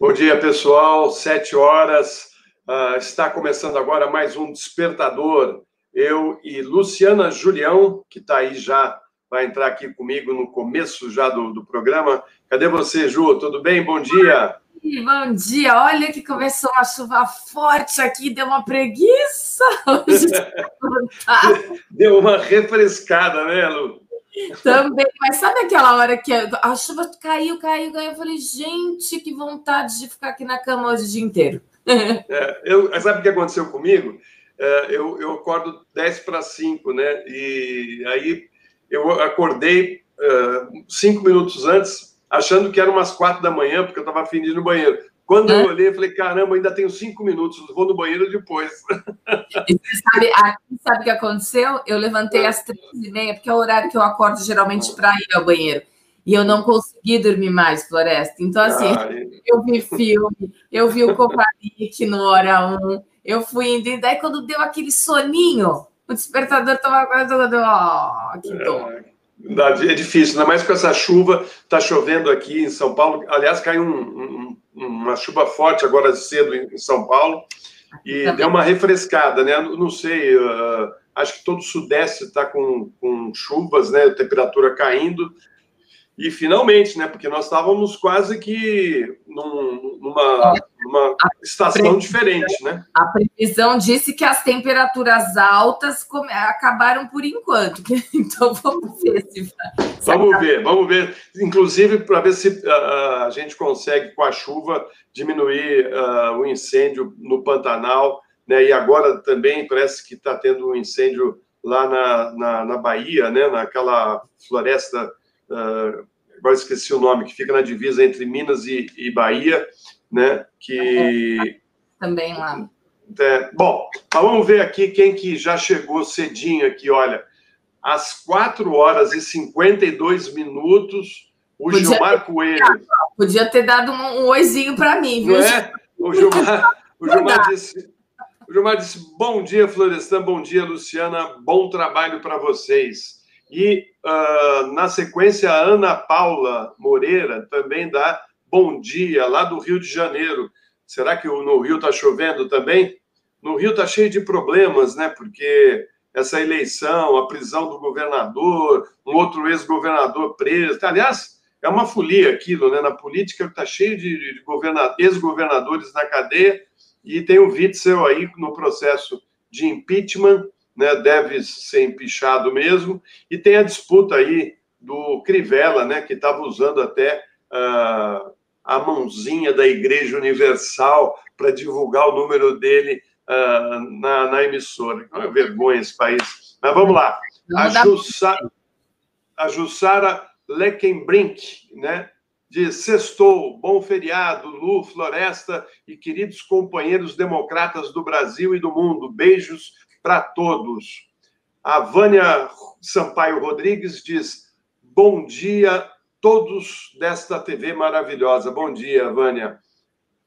Bom dia, pessoal. Sete horas. Uh, está começando agora mais um Despertador. Eu e Luciana Julião, que está aí já, vai entrar aqui comigo no começo já do, do programa. Cadê você, Ju? Tudo bem? Bom dia. Bom dia, olha que começou uma chuva forte aqui, deu uma preguiça. deu uma refrescada, né, Lu? Também, mas sabe aquela hora que a chuva caiu, caiu, caiu? Eu falei, gente, que vontade de ficar aqui na cama hoje o dia inteiro. É, eu, sabe o que aconteceu comigo? É, eu, eu acordo 10 para 5, né? E aí eu acordei uh, cinco minutos antes, achando que era umas quatro da manhã, porque eu estava afim de ir no banheiro. Quando eu olhei, eu falei, caramba, ainda tenho cinco minutos, vou no banheiro depois. E você sabe, aqui, sabe o que aconteceu? Eu levantei às três e meia, porque é o horário que eu acordo geralmente para ir ao banheiro. E eu não consegui dormir mais, Floresta. Então, assim, eu vi filme, eu vi o Coparik no Hora 1, eu fui indo, e daí quando deu aquele soninho, o despertador estava quase... Oh, que dor. É, é difícil, ainda mais com essa chuva, está chovendo aqui em São Paulo. Aliás, caiu um, um uma chuva forte agora cedo em São Paulo e Também. deu uma refrescada, né? Não sei, uh, acho que todo o Sudeste está com, com chuvas, né? Temperatura caindo. E finalmente, né? Porque nós estávamos quase que num, numa, numa estação diferente, né? A previsão disse que as temperaturas altas acabaram por enquanto. Então vamos ver se. se vamos ver, vamos ver. Inclusive para ver se uh, a gente consegue, com a chuva, diminuir uh, o incêndio no Pantanal. Né? E agora também parece que está tendo um incêndio lá na, na, na Bahia, né? naquela floresta uh, agora esqueci o nome, que fica na divisa entre Minas e, e Bahia, né? Que também lá. É, bom, mas vamos ver aqui quem que já chegou cedinho aqui, olha. Às 4 horas e 52 minutos, o podia Gilmar ter, Coelho. Podia ter dado um, um oizinho para mim, viu? É? O Gilmar, o Gilmar disse. O Gilmar disse: Bom dia, Florestan, bom dia, Luciana, bom trabalho para vocês. E, uh, na sequência, a Ana Paula Moreira também dá bom dia, lá do Rio de Janeiro. Será que no Rio está chovendo também? No Rio está cheio de problemas, né? Porque essa eleição, a prisão do governador, um outro ex-governador preso. Aliás, é uma folia aquilo, né? Na política está cheio de, ex-governadores na cadeia e tem o Witzel aí no processo de impeachment né, deve ser empichado mesmo, e tem a disputa aí do Crivella, né, que estava usando até uh, a mãozinha da Igreja Universal para divulgar o número dele uh, na, na, emissora. É vergonha esse país. Mas vamos lá. A, Jussara, a Jussara Leckenbrink, né? de Sextou, bom feriado, Lu, Floresta e queridos companheiros democratas do Brasil e do mundo. Beijos para todos. A Vânia Sampaio Rodrigues diz: Bom dia, todos desta TV maravilhosa. Bom dia, Vânia.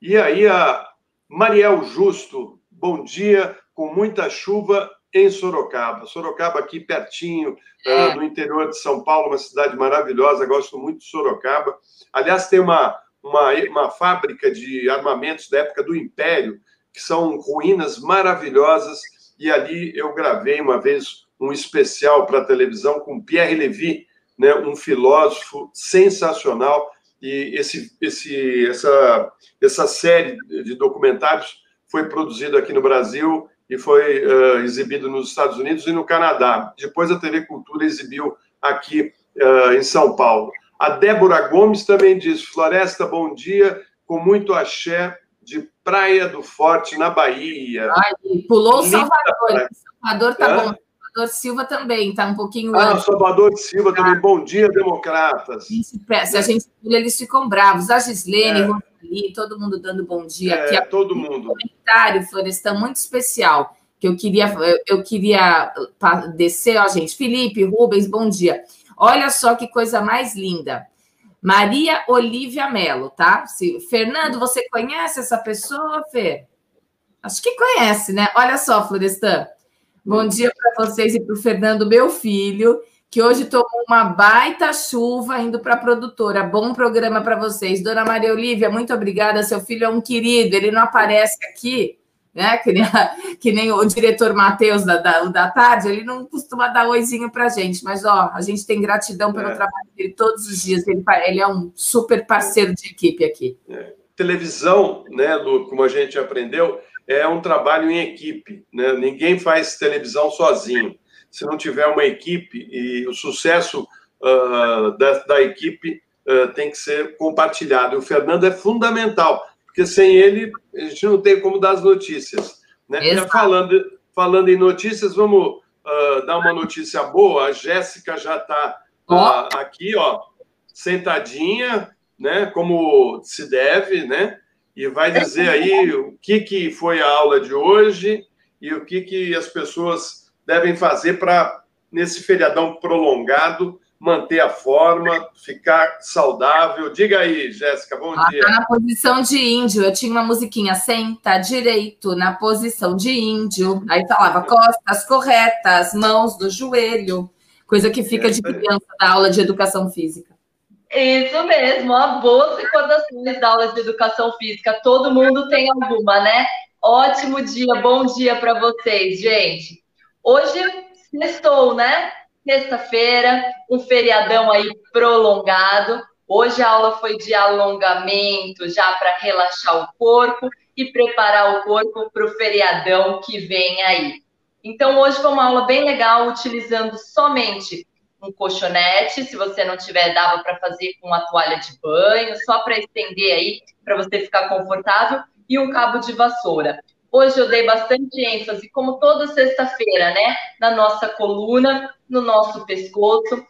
E aí, a Mariel Justo, bom dia, com muita chuva em Sorocaba. Sorocaba, aqui pertinho, é. uh, no interior de São Paulo, uma cidade maravilhosa, gosto muito de Sorocaba. Aliás, tem uma, uma, uma fábrica de armamentos da época do Império, que são ruínas maravilhosas e ali eu gravei uma vez um especial para televisão com Pierre Levy, né, um filósofo sensacional, e esse, esse, essa, essa série de documentários foi produzida aqui no Brasil e foi uh, exibido nos Estados Unidos e no Canadá. Depois a TV Cultura exibiu aqui uh, em São Paulo. A Débora Gomes também diz: Floresta, bom dia, com muito axé, de Praia do Forte, na Bahia. Ai, pulou o Salvador. Salvador tá bom. Salvador Silva também, tá um pouquinho. Ah, antes. Salvador Silva também. Bom dia, democratas. Se a gente eles ficam bravos. A Gislene, é. Rosali, todo mundo dando bom dia é, aqui. Todo mundo. Um comentário, Florestan, muito especial. Que eu queria, eu queria descer, ó, gente. Felipe, Rubens, bom dia. Olha só que coisa mais linda. Maria Olivia Melo, tá? Se, Fernando, você conhece essa pessoa, Fê? Acho que conhece, né? Olha só, Florestan. Bom dia para vocês e para o Fernando, meu filho, que hoje tomou uma baita chuva indo para a produtora. Bom programa para vocês. Dona Maria Olívia, muito obrigada. Seu filho é um querido, ele não aparece aqui, né? Que nem, que nem o diretor Matheus da, da, da, tarde, ele não costuma dar oizinho para gente, mas ó, a gente tem gratidão pelo é. trabalho dele todos os dias. Ele, ele, é um super parceiro de equipe aqui. É. Televisão, né, Lu, como a gente aprendeu, é um trabalho em equipe. Né? Ninguém faz televisão sozinho se não tiver uma equipe e o sucesso uh, da, da, equipe uh, tem que ser compartilhado. E o Fernando é fundamental, porque sem ele a gente não tem como dar as notícias. Né? falando, falando em notícias, vamos uh, dar uma notícia boa. A Jéssica já está aqui, ó, sentadinha, né? Como se deve, né? E vai dizer aí o que, que foi a aula de hoje e o que, que as pessoas devem fazer para, nesse feriadão prolongado, manter a forma, ficar saudável? Diga aí, Jéssica, bom ah, dia. Tá na posição de índio. Eu tinha uma musiquinha, senta direito na posição de índio. Aí falava costas corretas, mãos do joelho, coisa que fica de criança da aula de educação física. Isso mesmo, a boas recordações da aula de educação física. Todo mundo tem alguma, né? Ótimo dia, bom dia para vocês, gente. Hoje estou, né? Sexta-feira, um feriadão aí prolongado. Hoje a aula foi de alongamento, já para relaxar o corpo e preparar o corpo para o feriadão que vem aí. Então, hoje foi uma aula bem legal, utilizando somente um colchonete. Se você não tiver, dava para fazer com uma toalha de banho, só para estender aí, para você ficar confortável, e um cabo de vassoura. Hoje eu dei bastante ênfase, como toda sexta-feira, né? Na nossa coluna, no nosso pescoço.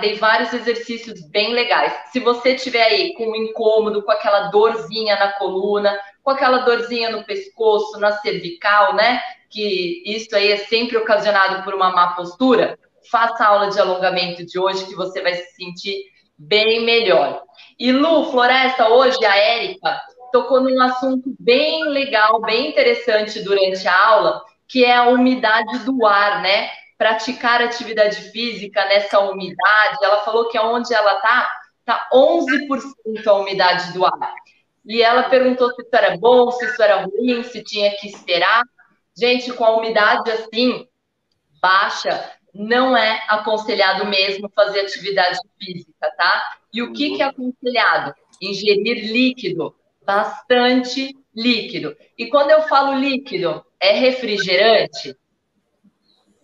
dei vários exercícios bem legais. Se você tiver aí com um incômodo, com aquela dorzinha na coluna, com aquela dorzinha no pescoço, na cervical, né? Que isso aí é sempre ocasionado por uma má postura, faça a aula de alongamento de hoje que você vai se sentir bem melhor. E Lu, Floresta, hoje a Érica tocou num assunto bem legal, bem interessante durante a aula, que é a umidade do ar, né? Praticar atividade física nessa umidade. Ela falou que onde ela tá, tá 11% a umidade do ar. E ela perguntou se isso era bom, se isso era ruim, se tinha que esperar. Gente, com a umidade assim baixa, não é aconselhado mesmo fazer atividade física, tá? E o que, que é aconselhado? Ingerir líquido bastante líquido. E quando eu falo líquido, é refrigerante?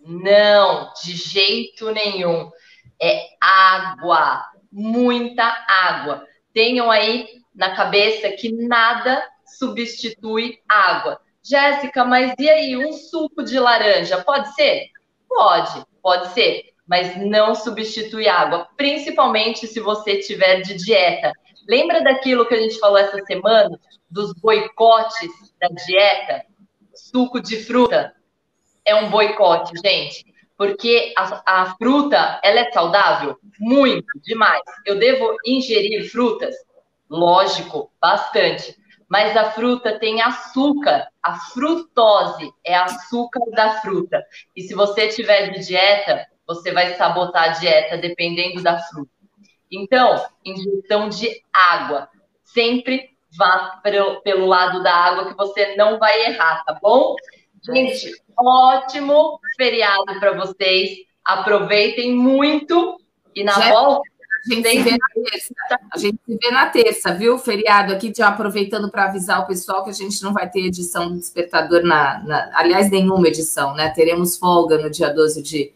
Não, de jeito nenhum. É água, muita água. Tenham aí na cabeça que nada substitui água. Jéssica, mas e aí, um suco de laranja, pode ser? Pode, pode ser, mas não substitui água, principalmente se você tiver de dieta. Lembra daquilo que a gente falou essa semana, dos boicotes da dieta? Suco de fruta é um boicote, gente, porque a, a fruta, ela é saudável? Muito, demais. Eu devo ingerir frutas? Lógico, bastante. Mas a fruta tem açúcar, a frutose é açúcar da fruta. E se você tiver de dieta, você vai sabotar a dieta dependendo da fruta. Então, ingestão de água. Sempre vá pelo, pelo lado da água que você não vai errar, tá bom? Gente, ótimo feriado para vocês. Aproveitem muito e na Já volta. A gente, se vê na terça. a gente se vê na terça, viu? Feriado aqui, já aproveitando para avisar o pessoal que a gente não vai ter edição do Despertador na, na. Aliás, nenhuma edição, né? Teremos folga no dia 12 de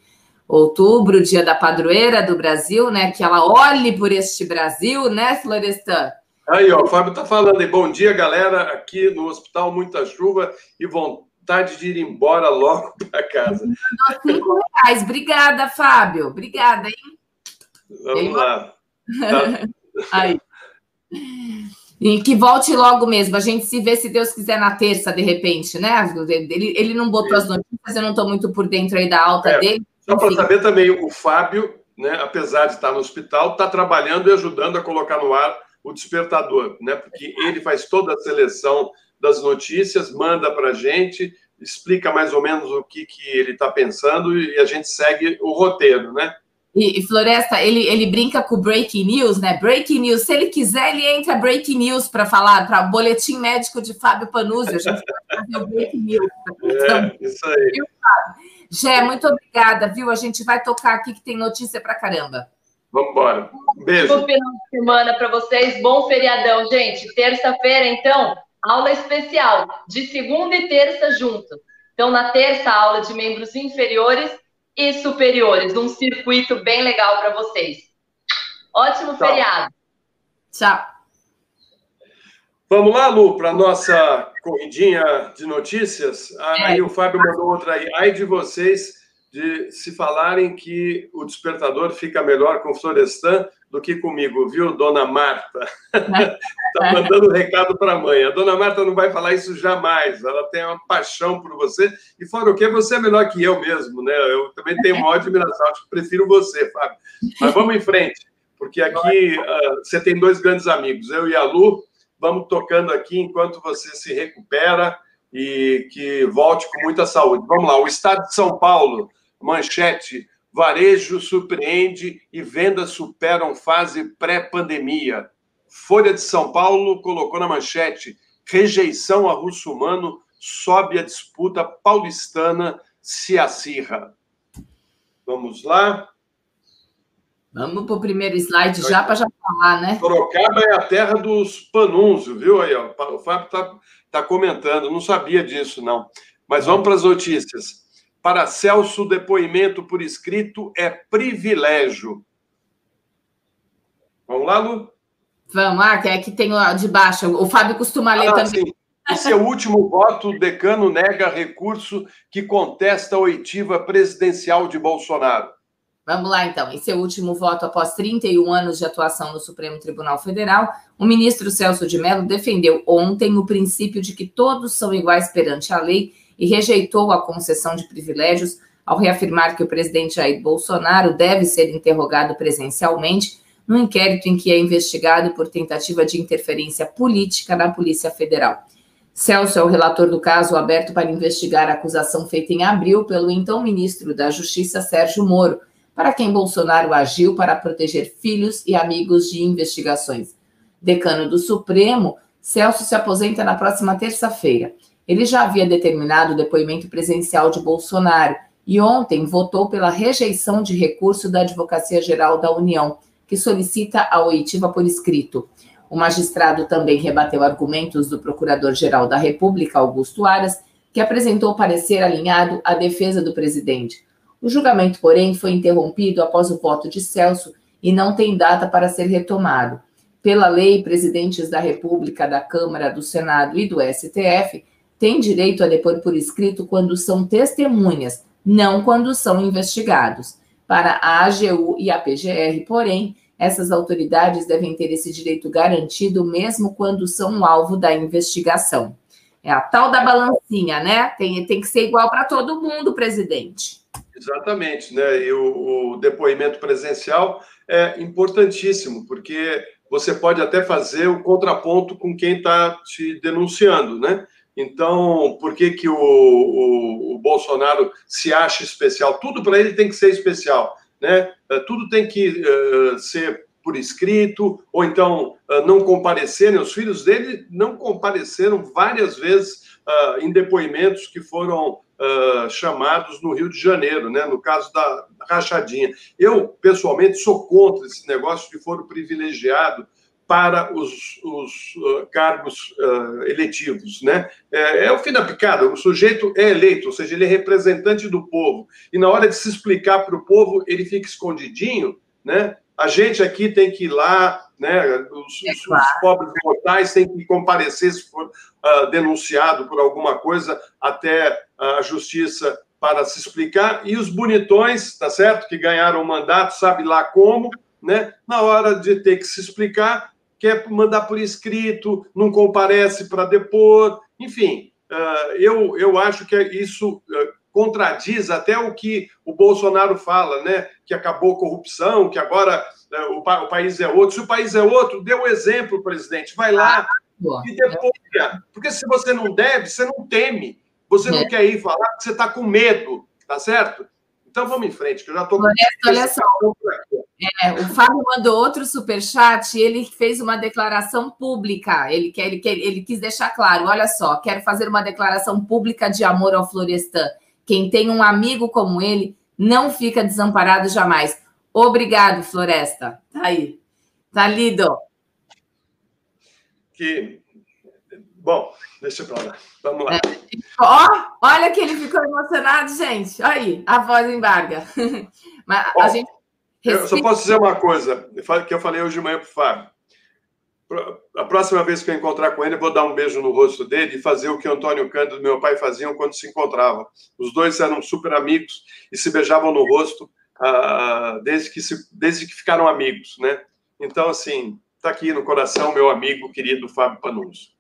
outubro, dia da padroeira do Brasil, né? Que ela olhe por este Brasil, né, Florestan? Aí, ó, o Fábio tá falando aí. Bom dia, galera, aqui no hospital, muita chuva e vontade de ir embora logo para casa. Cinco reais. Obrigada, Fábio. Obrigada, hein? Vamos lá. Tá. aí. E que volte logo mesmo. A gente se vê, se Deus quiser, na terça, de repente, né? Ele, ele não botou as notícias, eu não estou muito por dentro aí da alta é. dele. Só para saber também, o Fábio, né, apesar de estar no hospital, está trabalhando e ajudando a colocar no ar o despertador, né? Porque ele faz toda a seleção das notícias, manda para a gente, explica mais ou menos o que, que ele está pensando e a gente segue o roteiro, né? E, e, Floresta, ele, ele brinca com breaking news, né? Breaking news. Se ele quiser, ele entra breaking news para falar, para o boletim médico de Fábio Panuzzi. A gente vai fazer o breaking news. É, então, isso aí. Viu, Gé, muito obrigada, viu? A gente vai tocar aqui que tem notícia para caramba. Vamos embora. Beijo. Bom final de semana para vocês. Bom feriadão, gente. Terça-feira, então, aula especial, de segunda e terça junto. Então, na terça, aula de membros inferiores e superiores, um circuito bem legal para vocês. Ótimo Tchau. feriado. Tchau. Vamos lá, Lu, para a nossa corridinha de notícias. Aí o Fábio mandou outra aí. Ai de vocês de se falarem que o despertador fica melhor com o Florestan do que comigo, viu, dona Marta? Está mandando um recado para a mãe. A dona Marta não vai falar isso jamais. Ela tem uma paixão por você. E fora o que, você é melhor que eu mesmo, né? Eu também tenho uma admiração. Acho que prefiro você, Fábio. Mas vamos em frente, porque aqui uh, você tem dois grandes amigos, eu e a Lu. Vamos tocando aqui enquanto você se recupera e que volte com muita saúde. Vamos lá, o Estado de São Paulo Manchete: varejo surpreende e vendas superam fase pré-pandemia. Folha de São Paulo colocou na manchete: rejeição a russo-humano sobe a disputa paulistana se acirra. Vamos lá. Vamos para o primeiro slide já para já falar, né? Sorocaba é a terra dos panunzio, viu aí? Ó. O Fábio está tá comentando, não sabia disso, não. Mas vamos para as notícias. Para Celso, depoimento por escrito é privilégio. Vamos lá, Lu? Vamos lá, que é que tem de baixo. O Fábio costuma ler ah, também. Sim. É o último voto. O decano nega recurso que contesta a oitiva presidencial de Bolsonaro. Vamos lá, então. Esse é o último voto após 31 anos de atuação no Supremo Tribunal Federal. O ministro Celso de Mello defendeu ontem o princípio de que todos são iguais perante a lei e rejeitou a concessão de privilégios ao reafirmar que o presidente Jair Bolsonaro deve ser interrogado presencialmente no inquérito em que é investigado por tentativa de interferência política na Polícia Federal. Celso é o relator do caso aberto para investigar a acusação feita em abril pelo então ministro da Justiça, Sérgio Moro, para quem Bolsonaro agiu para proteger filhos e amigos de investigações. Decano do Supremo, Celso se aposenta na próxima terça-feira. Ele já havia determinado o depoimento presencial de Bolsonaro e ontem votou pela rejeição de recurso da Advocacia Geral da União, que solicita a oitiva por escrito. O magistrado também rebateu argumentos do Procurador-Geral da República, Augusto Aras, que apresentou parecer alinhado à defesa do presidente. O julgamento, porém, foi interrompido após o voto de Celso e não tem data para ser retomado. Pela lei, presidentes da República, da Câmara, do Senado e do STF têm direito a depor por escrito quando são testemunhas, não quando são investigados. Para a AGU e a PGR, porém, essas autoridades devem ter esse direito garantido mesmo quando são alvo da investigação. É a tal da balancinha, né? Tem, tem que ser igual para todo mundo, presidente. Exatamente, né? E o, o depoimento presencial é importantíssimo, porque você pode até fazer o contraponto com quem está te denunciando, né? Então, por que, que o, o, o Bolsonaro se acha especial? Tudo para ele tem que ser especial, né? Eh, tudo tem que uh, ser por escrito, ou então uh, não comparecerem. Os filhos dele não compareceram várias vezes uh, em depoimentos que foram chamados no Rio de Janeiro, né? no caso da rachadinha. Eu, pessoalmente, sou contra esse negócio de foro privilegiado para os, os uh, cargos uh, eletivos. Né? É, é, o fim da picada, o sujeito é eleito, ou seja, ele é representante do povo. E na hora de se explicar para o povo, ele fica escondidinho. Né? A gente aqui tem que ir lá, né? os, é claro. os pobres mortais têm que comparecer se for uh, denunciado por alguma coisa até a justiça para se explicar. E os bonitões, tá certo? Que ganharam o mandato, sabe lá como, né? Na hora de ter que se explicar, quer mandar por escrito, não comparece para depor, enfim, uh, eu, eu acho que isso uh, contradiz até o que o Bolsonaro fala, né? Que acabou a corrupção, que agora uh, o, o, país é outro. Se o país é outro, dê o um exemplo, presidente. Vai lá e depois. Porque se você não deve, você não teme. Você não é. quer ir falar porque você está com medo, tá certo? Então vamos em frente, que eu já estou. Olha só. É, o Fábio mandou outro superchat e ele fez uma declaração pública. Ele, quer, ele, quer, ele quis deixar claro: olha só, quero fazer uma declaração pública de amor ao Florestan. Quem tem um amigo como ele não fica desamparado jamais. Obrigado, Floresta. Tá aí. Tá lido. Que. Bom, deixa pra lá. Vamos lá. É. Ó, olha que ele ficou emocionado, gente. Aí, a voz embarga. Mas a gente. Eu só posso dizer uma coisa que eu falei hoje de manhã para o Fábio. A próxima vez que eu encontrar com ele, eu vou dar um beijo no rosto dele e fazer o que Antônio Cândido e meu pai faziam quando se encontravam. Os dois eram super amigos e se beijavam no rosto uh, desde, que se, desde que ficaram amigos, né? Então, assim, está aqui no coração meu amigo querido Fábio Panunzio.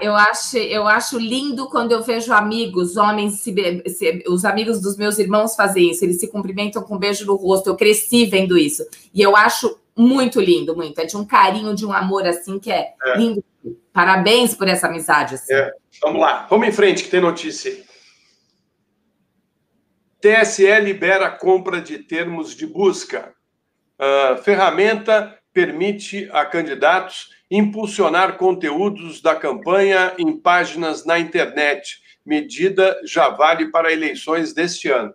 Eu acho, eu acho lindo quando eu vejo amigos, homens, se, se, os amigos dos meus irmãos fazem isso, eles se cumprimentam com um beijo no rosto. Eu cresci vendo isso. E eu acho muito lindo, muito. É de um carinho, de um amor assim que é, é. lindo. Parabéns por essa amizade. Assim. É. Vamos lá, vamos em frente, que tem notícia. TSE libera compra de termos de busca. Uh, ferramenta permite a candidatos impulsionar conteúdos da campanha em páginas na internet. Medida já vale para eleições deste ano.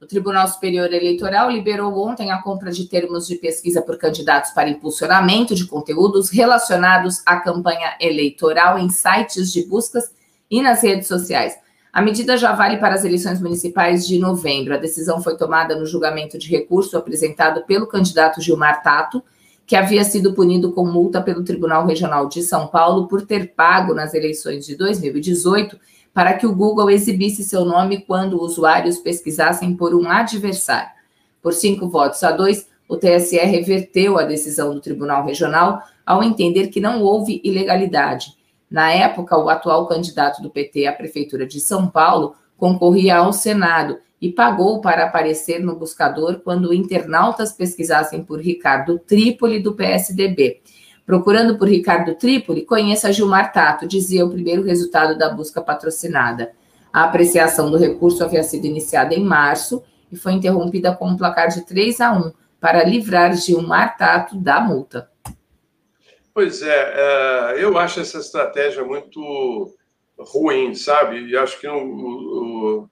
O Tribunal Superior Eleitoral liberou ontem a compra de termos de pesquisa por candidatos para impulsionamento de conteúdos relacionados à campanha eleitoral em sites de buscas e nas redes sociais. A medida já vale para as eleições municipais de novembro. A decisão foi tomada no julgamento de recurso apresentado pelo candidato Gilmar Tato, que havia sido punido com multa pelo Tribunal Regional de São Paulo por ter pago nas eleições de 2018 para que o Google exibisse seu nome quando usuários pesquisassem por um adversário. Por cinco votos a dois, o TSE reverteu a decisão do Tribunal Regional ao entender que não houve ilegalidade. Na época, o atual candidato do PT à Prefeitura de São Paulo concorria ao Senado e pagou para aparecer no buscador quando internautas pesquisassem por Ricardo Trípoli, do PSDB. Procurando por Ricardo Trípoli, conheça Gilmar Tato, dizia o primeiro resultado da busca patrocinada. A apreciação do recurso havia sido iniciada em março e foi interrompida com um placar de 3 a 1 para livrar Gilmar Tato da multa. Pois é, é eu acho essa estratégia muito ruim, sabe? E acho que o,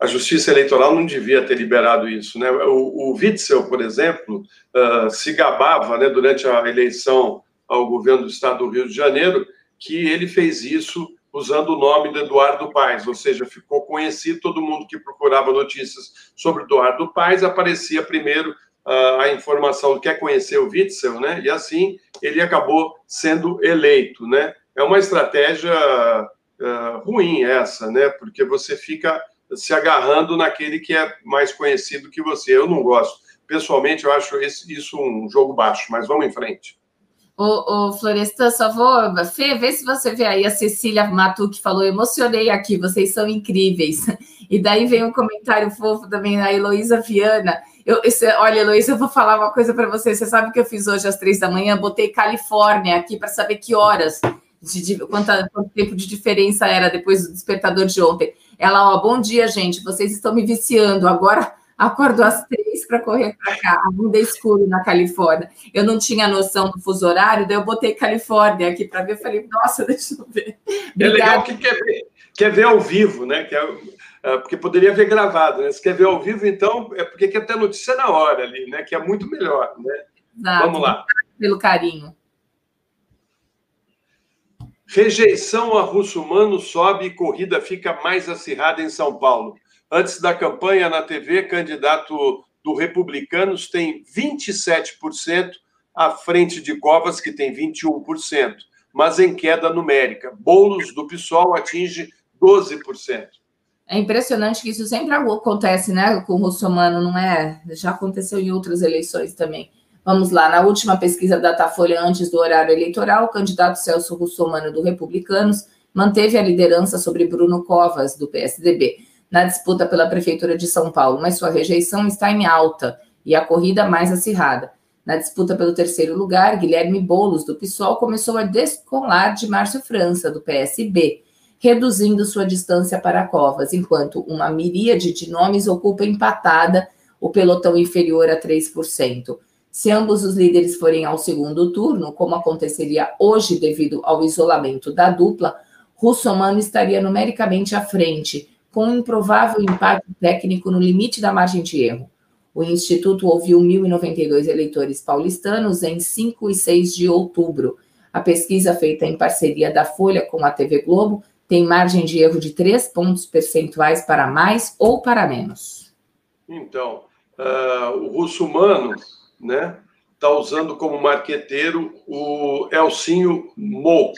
a Justiça Eleitoral não devia ter liberado isso. Né? O, o Witzel, por exemplo, uh, se gabava né, durante a eleição ao governo do Estado do Rio de Janeiro que ele fez isso usando o nome do Eduardo Paes, ou seja, ficou conhecido, todo mundo que procurava notícias sobre Eduardo Paes aparecia primeiro uh, a informação do quer conhecer o Witzel, né? E assim ele acabou sendo eleito, né? É uma estratégia uh, ruim essa, né? Porque você fica se agarrando naquele que é mais conhecido que você. Eu não gosto. Pessoalmente, eu acho isso um jogo baixo, mas vamos em frente. Ô, ô Florestan, só vou. Fê, vê se você vê aí a Cecília Matu que falou: emocionei aqui, vocês são incríveis. E daí vem um comentário fofo também da Heloísa Viana. Eu, esse, olha, Heloísa, eu vou falar uma coisa para você. Você sabe o que eu fiz hoje às três da manhã? Botei Califórnia aqui para saber que horas, de, de quanto, quanto tempo de diferença era depois do despertador de ontem. Ela, ó, bom dia, gente. Vocês estão me viciando. Agora acordo às três para correr para cá. A bunda escuro na Califórnia. Eu não tinha noção do fuso horário, daí eu botei Califórnia aqui para ver. Falei, nossa, deixa eu ver. Obrigada. É legal que quer ver, quer ver ao vivo, né? Quer, é, porque poderia ver gravado, né? Se quer ver ao vivo, então, é porque quer ter notícia na hora ali, né? Que é muito melhor, né? Exato. Vamos lá. Pelo carinho. Rejeição a russo-humano sobe e corrida fica mais acirrada em São Paulo. Antes da campanha na TV, candidato do Republicanos tem 27% à frente de Covas, que tem 21%, mas em queda numérica. Boulos do PSOL atinge 12%. É impressionante que isso sempre acontece, né, com o russomano, não é? Já aconteceu em outras eleições também. Vamos lá, na última pesquisa da Datafolha antes do horário eleitoral, o candidato Celso Russomano do Republicanos manteve a liderança sobre Bruno Covas, do PSDB, na disputa pela Prefeitura de São Paulo, mas sua rejeição está em alta e a corrida mais acirrada. Na disputa pelo terceiro lugar, Guilherme Boulos, do PSOL, começou a descolar de Márcio França, do PSB. reduzindo sua distância para Covas, enquanto uma miríade de nomes ocupa empatada o pelotão inferior a 3%. Se ambos os líderes forem ao segundo turno, como aconteceria hoje devido ao isolamento da dupla, Russomano estaria numericamente à frente, com improvável impacto técnico no limite da margem de erro. O Instituto ouviu 1.092 eleitores paulistanos em 5 e 6 de outubro. A pesquisa feita em parceria da Folha com a TV Globo tem margem de erro de 3 pontos percentuais para mais ou para menos. Então, uh, o russo humano né, está usando como marqueteiro o Elcinho Moco,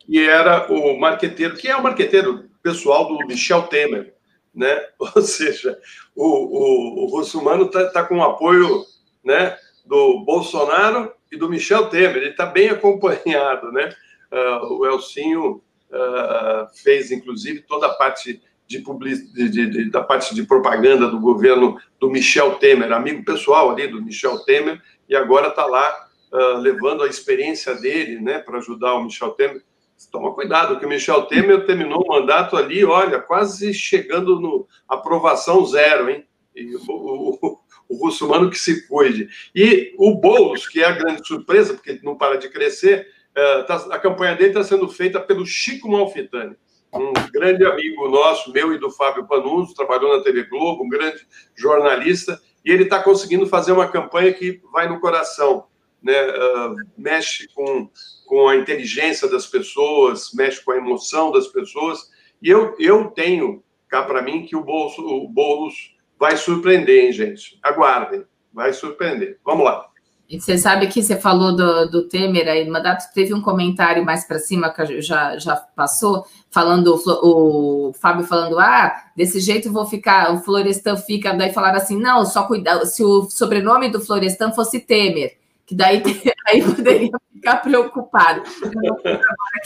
que era o marqueteiro, que é o marqueteiro pessoal do Michel Temer. Né? Ou seja, o, o, o russo humano está tá com o apoio né, do Bolsonaro e do Michel Temer. Ele está bem acompanhado. Né? Uh, o Elcinho uh, fez, inclusive, toda a parte de, public... de, de, de, da parte de propaganda do governo do Michel Temer, amigo pessoal ali do Michel Temer, e agora está lá uh, levando a experiência dele né, para ajudar o Michel Temer. Toma cuidado, que o Michel Temer terminou o mandato ali, olha, quase chegando no aprovação zero, hein? E o, o, o russomano que se cuide. E o Boulos, que é a grande surpresa, porque não para de crescer, uh, tá, a campanha dele está sendo feita pelo Chico Malfitani um grande amigo nosso, meu e do Fábio Panunzo, trabalhou na TV Globo, um grande jornalista, e ele está conseguindo fazer uma campanha que vai no coração, né? Uh, mexe com, com a inteligência das pessoas, mexe com a emoção das pessoas, e eu, eu tenho cá para mim que o, bolso, o Boulos vai surpreender, hein, gente? Aguardem, vai surpreender. Vamos lá. Você sabe que você falou do, do Temer aí no mandato, teve um comentário mais para cima que já, já passou, falando, o Fábio falando, ah, desse jeito vou ficar, o Florestan fica, daí falaram assim, não, só cuidar, se o sobrenome do Florestan fosse Temer, que daí aí poderia ficar preocupado.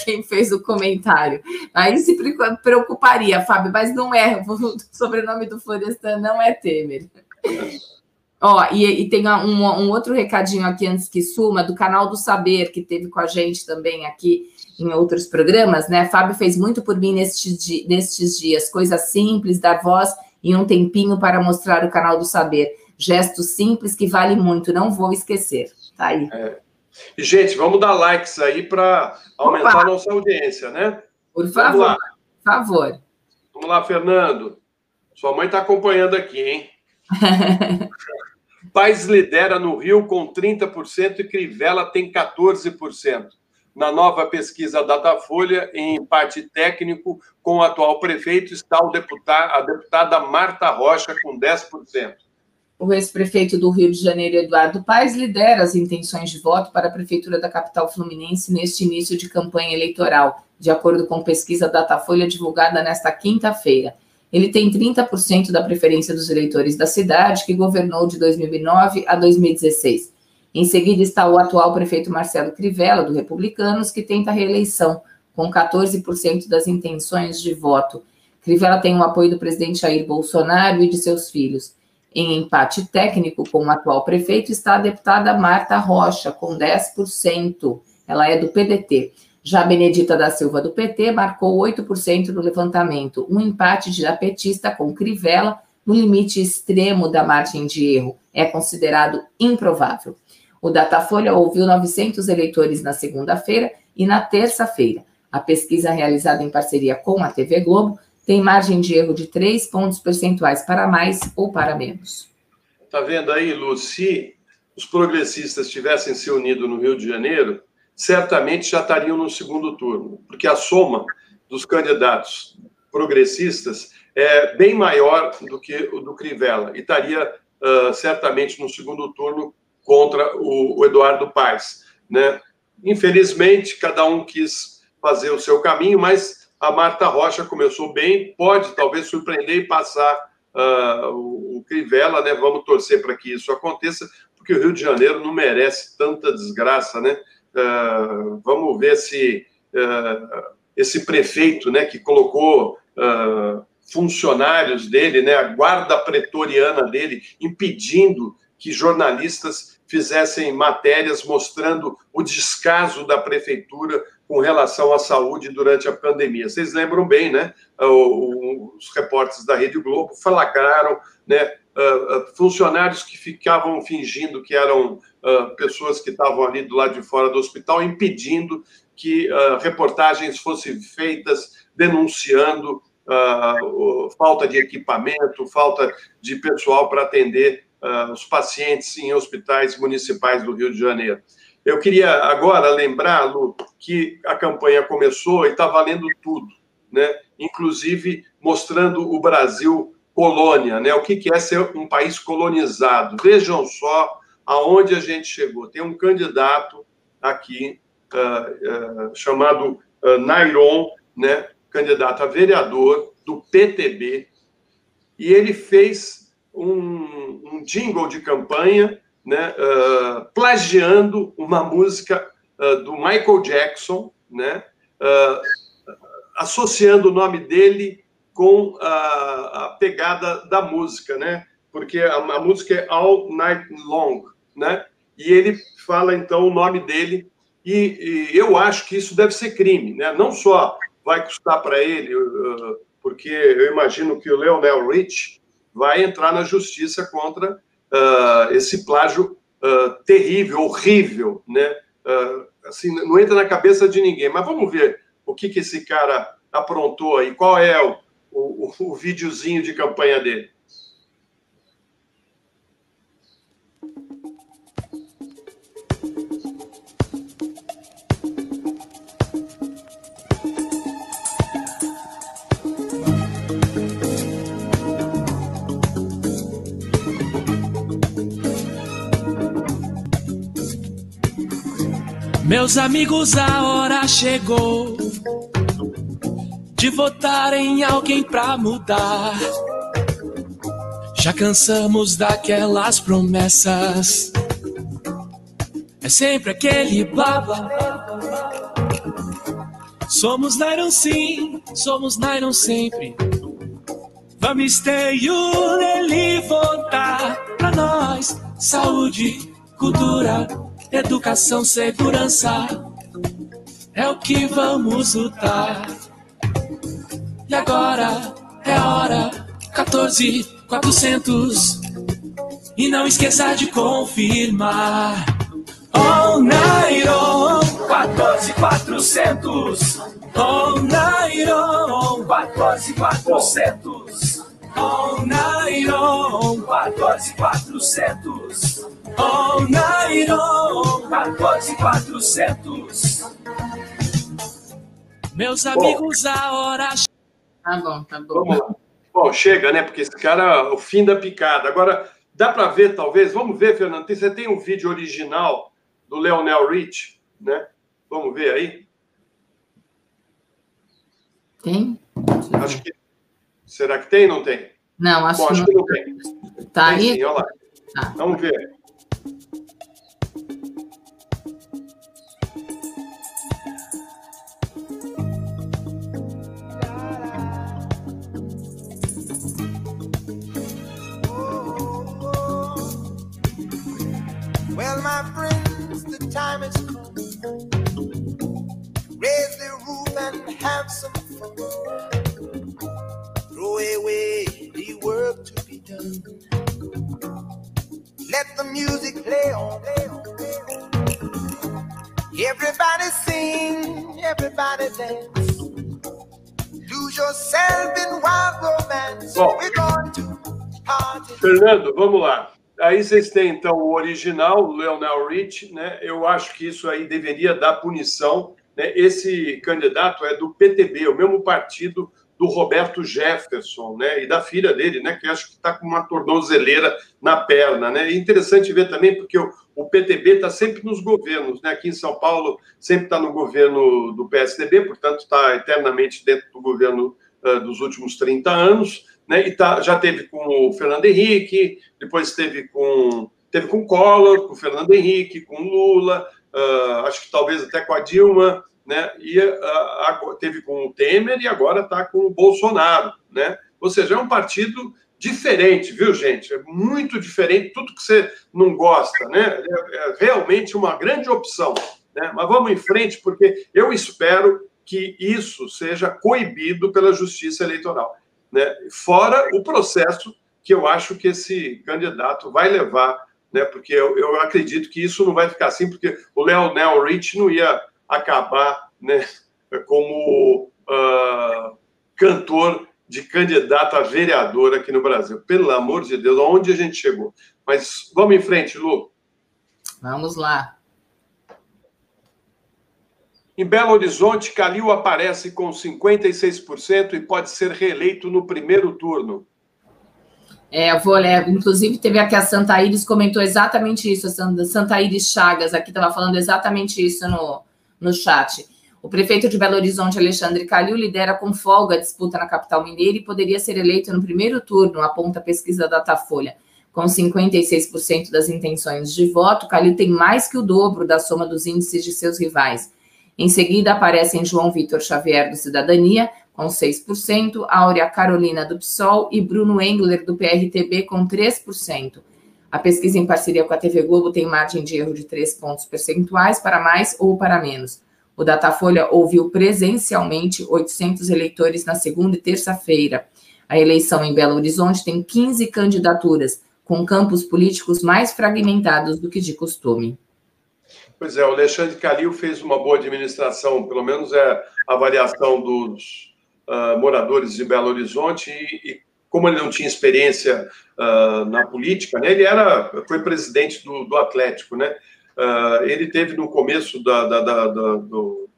Quem fez o comentário. Aí se preocuparia, Fábio, mas não é, o sobrenome do Florestan não é Temer. Ó, e, e tem um, um, outro recadinho aqui antes que suma, do canal do Saber, que teve com a gente também aqui em outros programas, né? Fábio fez muito por mim nestes, nestes dias, coisas simples, dar voz em um tempinho para mostrar o canal do Saber. Gestos simples que vale muito, não vou esquecer. Tá aí. É. E, gente, vamos dar likes aí para aumentar Opa. a nossa audiência, né? Por favor, por favor. Vamos lá, Fernando. Sua mãe está acompanhando aqui, hein? Paz lidera no Rio com 30% e Crivella tem 14%. Na nova pesquisa Datafolha, em empate técnico com o atual prefeito, está o deputado, a deputada Marta Rocha com 10%. O ex-prefeito do Rio de Janeiro, Eduardo Paes, lidera as intenções de voto para a Prefeitura da capital fluminense neste início de campanha eleitoral, de acordo com pesquisa Datafolha divulgada nesta quinta-feira. Ele tem 30% da preferência dos eleitores da cidade, que governou de 2009 a 2016. Em seguida está o atual prefeito Marcelo Crivella, do Republicanos, que tenta reeleição, com 14% das intenções de voto. Crivella tem o apoio do presidente Jair Bolsonaro e de seus filhos. Em empate técnico com o atual prefeito está a deputada Marta Rocha, com 10%. Ela é do PDT. Já Benedita da Silva, do PT, marcou 8% no levantamento, um empate de petista com Crivella no limite extremo da margem de erro. É considerado improvável. O Datafolha ouviu 900 eleitores na segunda-feira e na terça-feira. A pesquisa realizada em parceria com a TV Globo tem margem de erro de 3 pontos percentuais para mais ou para menos. Está vendo aí, Lu? Se os progressistas tivessem se unido no Rio de Janeiro, certamente já estariam no segundo turno, porque a soma dos candidatos progressistas é bem maior do que o do Crivella, e estaria uh, certamente no segundo turno contra o, o Eduardo Paes. Né? Infelizmente, cada um quis fazer o seu caminho, mas a Marta Rocha começou bem, pode talvez surpreender e passar uh, o, Crivella, né? Vamos torcer para que isso aconteça, porque o Rio de Janeiro não merece tanta desgraça, né? Uh, vamos ver se uh, esse prefeito, né, que colocou funcionários dele, né, a guarda pretoriana dele, impedindo que jornalistas fizessem matérias mostrando o descaso da prefeitura com relação à saúde durante a pandemia. Vocês lembram bem, né? Os repórteres da Rede Globo flagraram né, funcionários que ficavam fingindo que eram pessoas que estavam ali do lado de fora do hospital, impedindo que reportagens fossem feitas denunciando falta de equipamento, falta de pessoal para atender os pacientes em hospitais municipais do Rio de Janeiro. Eu queria agora lembrar, Lu, que a campanha começou e está valendo tudo, né? inclusive mostrando o Brasil colônia, né? o que é ser um país colonizado. Vejam só aonde a gente chegou. Tem um candidato aqui uh, uh, chamado uh, Nairon, né? candidato a vereador do PTB, e ele fez um, um jingle de campanha né, uh, plagiando uma música uh, do Michael Jackson, né, uh, associando o nome dele com a, a, pegada da música, né, porque a, a, música é All Night Long, né, e ele fala então o nome dele e, e eu acho que isso deve ser crime, né, não só vai custar para ele, porque eu imagino que o Leonel Rich vai entrar na justiça contra uh, esse plágio uh, terrível, horrível, né? Uh, assim, não entra na cabeça de ninguém. Mas vamos ver o que, que esse cara aprontou aí, qual é o, o, o videozinho de campanha dele. Meus amigos, a hora chegou de votar em alguém pra mudar. Já cansamos daquelas promessas. É sempre aquele baba. Somos Nairon sim, somos Nairon sempre. Vamos ter ele votar pra nós. Saúde, cultura educação, segurança é o que vamos lutar. E agora é hora 14 400 e não esqueça de confirmar. Oh Nairon 14 400 Oh Nairon 14 400 Oh Nairon 14 400 Oh, Nairo, 14400. Meus amigos, bom, a hora. Tá bom, tá bom. Vamos lá. Bom, chega, né? Porque esse cara, o fim da picada. Agora, dá para ver, talvez. Vamos ver, Fernando. Você tem um vídeo original do Leonel Rich, né? Vamos ver aí. Tem? Acho que. Será que tem? Não tem? Não, acho, Bom, acho que, não... que não tem. Tá tem, aí? Sim, olha lá. Tá. Vamos ver. have some fun. Let the music play on. Everybody sing, everybody dance. Lose yourself in wild romance. Bom, We're going to party. Fernando, vamos lá. Aí vocês têm então o original, o Leonel Rich, né? Eu acho que isso aí deveria dar punição né? Esse candidato é do PTB, o mesmo partido do Roberto Jefferson, né? E da filha dele, né? Que acho que está com uma tornozeleira na perna, né? É interessante ver também porque o, o PTB está sempre nos governos, né? Aqui em São Paulo sempre está no governo do PSDB, portanto está eternamente dentro do governo uh, dos últimos 30 anos, né? E tá, já teve com o Fernando Henrique, depois teve com teve com Collor, com o Fernando Henrique, com Lula, uh, acho que talvez até com a Dilma, né? E uh, teve com o Temer e agora está com o Bolsonaro, né? Ou seja, é um partido diferente, viu, gente? É muito diferente, tudo que você não gosta, né? É, é realmente uma grande opção. Né? Mas vamos em frente, porque eu espero que isso seja coibido pela Justiça Eleitoral. Né? Fora o processo que eu acho que esse candidato vai levar, né? porque eu, eu acredito que isso não vai ficar assim, porque o Leonel Rich não ia acabar né, como uh, cantor de candidato a vereador aqui no Brasil. Pelo amor de Deus, aonde a gente chegou? Mas vamos em frente, Lu. Vamos lá. Em Belo Horizonte, Calil aparece com 56% e pode ser reeleito no primeiro turno. É, eu vou ler. Inclusive, teve aqui a Santa Iris comentou exatamente isso. A Santa Iris Chagas aqui estava falando exatamente isso no, no chat. O prefeito de Belo Horizonte, Alexandre Calil, lidera com folga a disputa na capital mineira e poderia ser eleito no primeiro turno, aponta a pesquisa Datafolha. Com 56% das intenções de voto, Calil tem mais que o dobro da soma dos índices de seus rivais. Em seguida, aparecem João Vitor Xavier, do Cidadania, com 6%, Áurea Carolina, do PSOL e Bruno Engler, do PRTB, com 3%. A pesquisa em parceria com a TV Globo tem margem de erro de 3 pontos percentuais para mais ou para menos. O Datafolha ouviu presencialmente 800 eleitores na segunda e terça-feira. A eleição em Belo Horizonte tem 15 candidaturas, com campos políticos mais fragmentados do que de costume. Pois é, o Alexandre Calil fez uma boa administração, pelo menos é a avaliação dos uh, moradores de Belo Horizonte, e, e, como ele não tinha experiência uh, na política, né, ele era, foi presidente do, do Atlético, né? Uh, ele teve no começo da, da, da, do,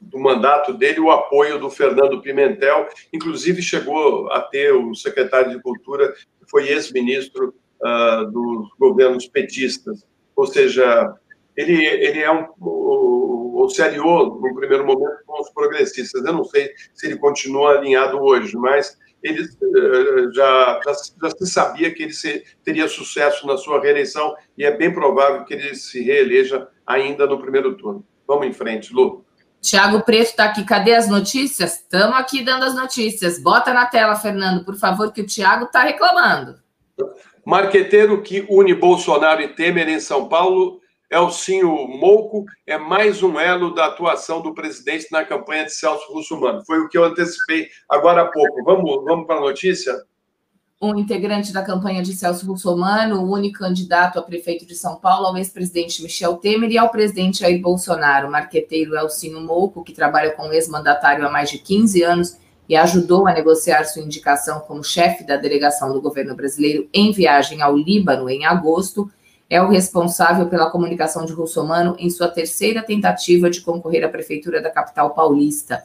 do, mandato dele o apoio do Fernando Pimentel, inclusive chegou a ter o secretário de Cultura, que foi ex-ministro uh, dos governos petistas. Ou seja, ele, ele é um. se aliou, no primeiro momento, com os progressistas. Eu não sei se ele continua alinhado hoje, mas ele eh, já, já, já, se sabia que ele se, teria sucesso na sua reeleição e é bem provável que ele se reeleja ainda no primeiro turno. Vamos em frente, Lu. Tiago Preto está aqui. Cadê as notícias? Estamos aqui dando as notícias. Bota na tela, Fernando, por favor, que o Tiago está reclamando. Marqueteiro que une Bolsonaro e Temer em São Paulo Elcinho Mouco é mais um elo da atuação do presidente na campanha de Celso Russomano. Foi o que eu antecipei agora há pouco. Vamos, vamos para a notícia? Um integrante da campanha de Celso Russomano, o único candidato a prefeito de São Paulo, ao ex-presidente Michel Temer e ao presidente Jair Bolsonaro, o marqueteiro Elcinho Mouco, que trabalha com o ex-mandatário há mais de 15 anos e ajudou a negociar sua indicação como chefe da delegação do governo brasileiro em viagem ao Líbano em agosto, é o responsável pela comunicação de Russomano em sua terceira tentativa de concorrer à prefeitura da capital paulista.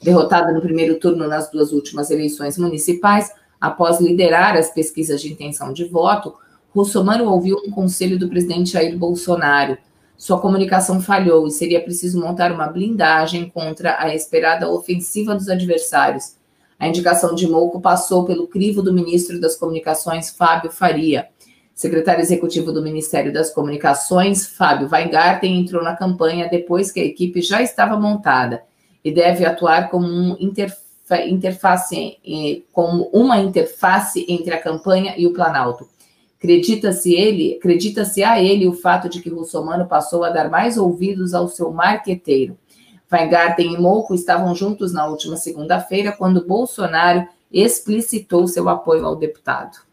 Derrotado no primeiro turno nas duas últimas eleições municipais, após liderar as pesquisas de intenção de voto, Russomano ouviu um conselho do presidente Jair Bolsonaro. Sua comunicação falhou e seria preciso montar uma blindagem contra a esperada ofensiva dos adversários. A indicação de Mouco passou pelo crivo do ministro das Comunicações, Fábio Faria. Secretário executivo do Ministério das Comunicações, Fábio Weingarten, entrou na campanha depois que a equipe já estava montada e deve atuar como um interface, como uma interface entre a campanha e o Planalto. Acredita-se ele, acredita-se a ele o fato de que Russomano passou a dar mais ouvidos ao seu marqueteiro. Weingarten e Mouco estavam juntos na última segunda-feira, quando Bolsonaro explicitou seu apoio ao deputado.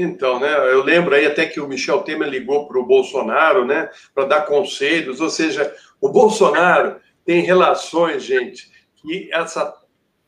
Então, né, eu lembro aí até que o Michel Temer ligou para o Bolsonaro, né, para dar conselhos, ou seja, o Bolsonaro tem relações, gente, que essa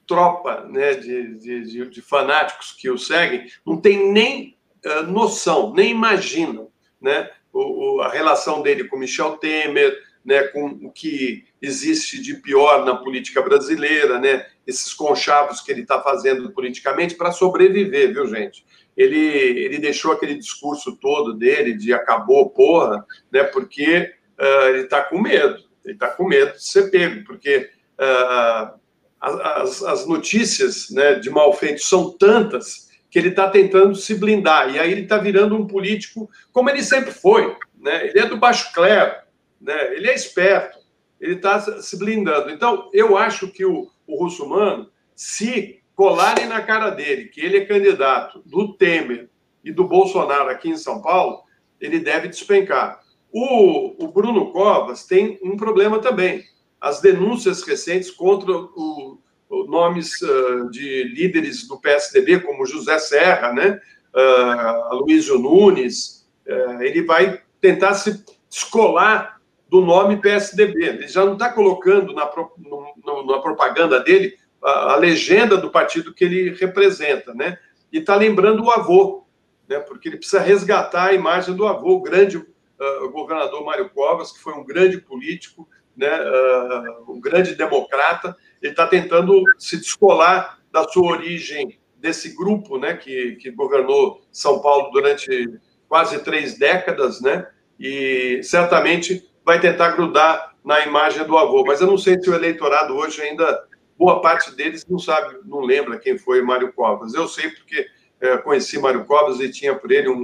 tropa né, de, de, de fanáticos que o seguem não tem nem uh, noção, nem imaginam né, o, o, a relação dele com Michel Temer, né, com o que existe de pior na política brasileira, né, esses conchavos que ele está fazendo politicamente para sobreviver, viu, gente? ele, ele deixou aquele discurso todo dele de acabou, porra, né? Porque uh, ele está com medo, ele está com medo de ser pego, porque uh, as, as notícias né, de mal feito são tantas que ele está tentando se blindar, e aí ele está virando um político como ele sempre foi, né? Ele é do baixo clero, né? Ele é esperto, ele está se blindando. Então, eu acho que o, o Russomano, se colarem na cara dele que ele é candidato do Temer e do Bolsonaro aqui em São Paulo, ele deve despencar. O, o Bruno Covas tem um problema também. As denúncias recentes contra o, o nomes uh, de líderes do PSDB, como José Serra, né? Uh, Luísio Nunes, uh, ele vai tentar se descolar do nome PSDB. Ele já não está colocando na, no, na propaganda dele a, a, legenda do partido que ele representa, né? E está lembrando o avô, né? Porque ele precisa resgatar a imagem do avô, o grande uh, governador Mário Covas, que foi um grande político, né? Uh, um grande democrata. Ele está tentando se descolar da sua origem desse grupo, né? Que, que governou São Paulo durante quase três décadas, né? E certamente vai tentar grudar na imagem do avô. Mas eu não sei se o eleitorado hoje ainda, boa parte deles não sabe, não lembra quem foi Mário Covas. Eu sei porque é, conheci Mário Covas e tinha por ele um,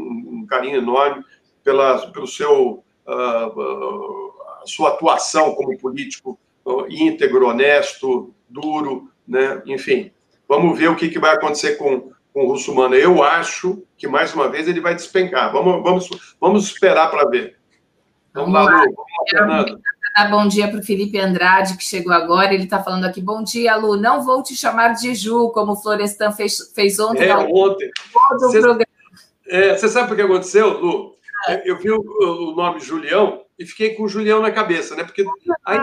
um carinho enorme pela, pelo seu uh, uh, sua atuação como político uh, íntegro, honesto, duro, né? Enfim, vamos ver o que, que vai acontecer com, com o Russumano. Eu acho que mais uma vez ele vai despencar. Vamos, vamos, vamos esperar para ver. Vamos, lá, Lu. Lá, bom dia para o Felipe Andrade, que chegou agora. Ele está falando aqui: bom dia, Lu. Não vou te chamar de Ju, como o Florestan fez, fez ontem. É, ontem. Você, é, você sabe o que aconteceu, Lu? É. Eu vi o, o, nome Julião e fiquei com o Julião na cabeça, né? Porque aí,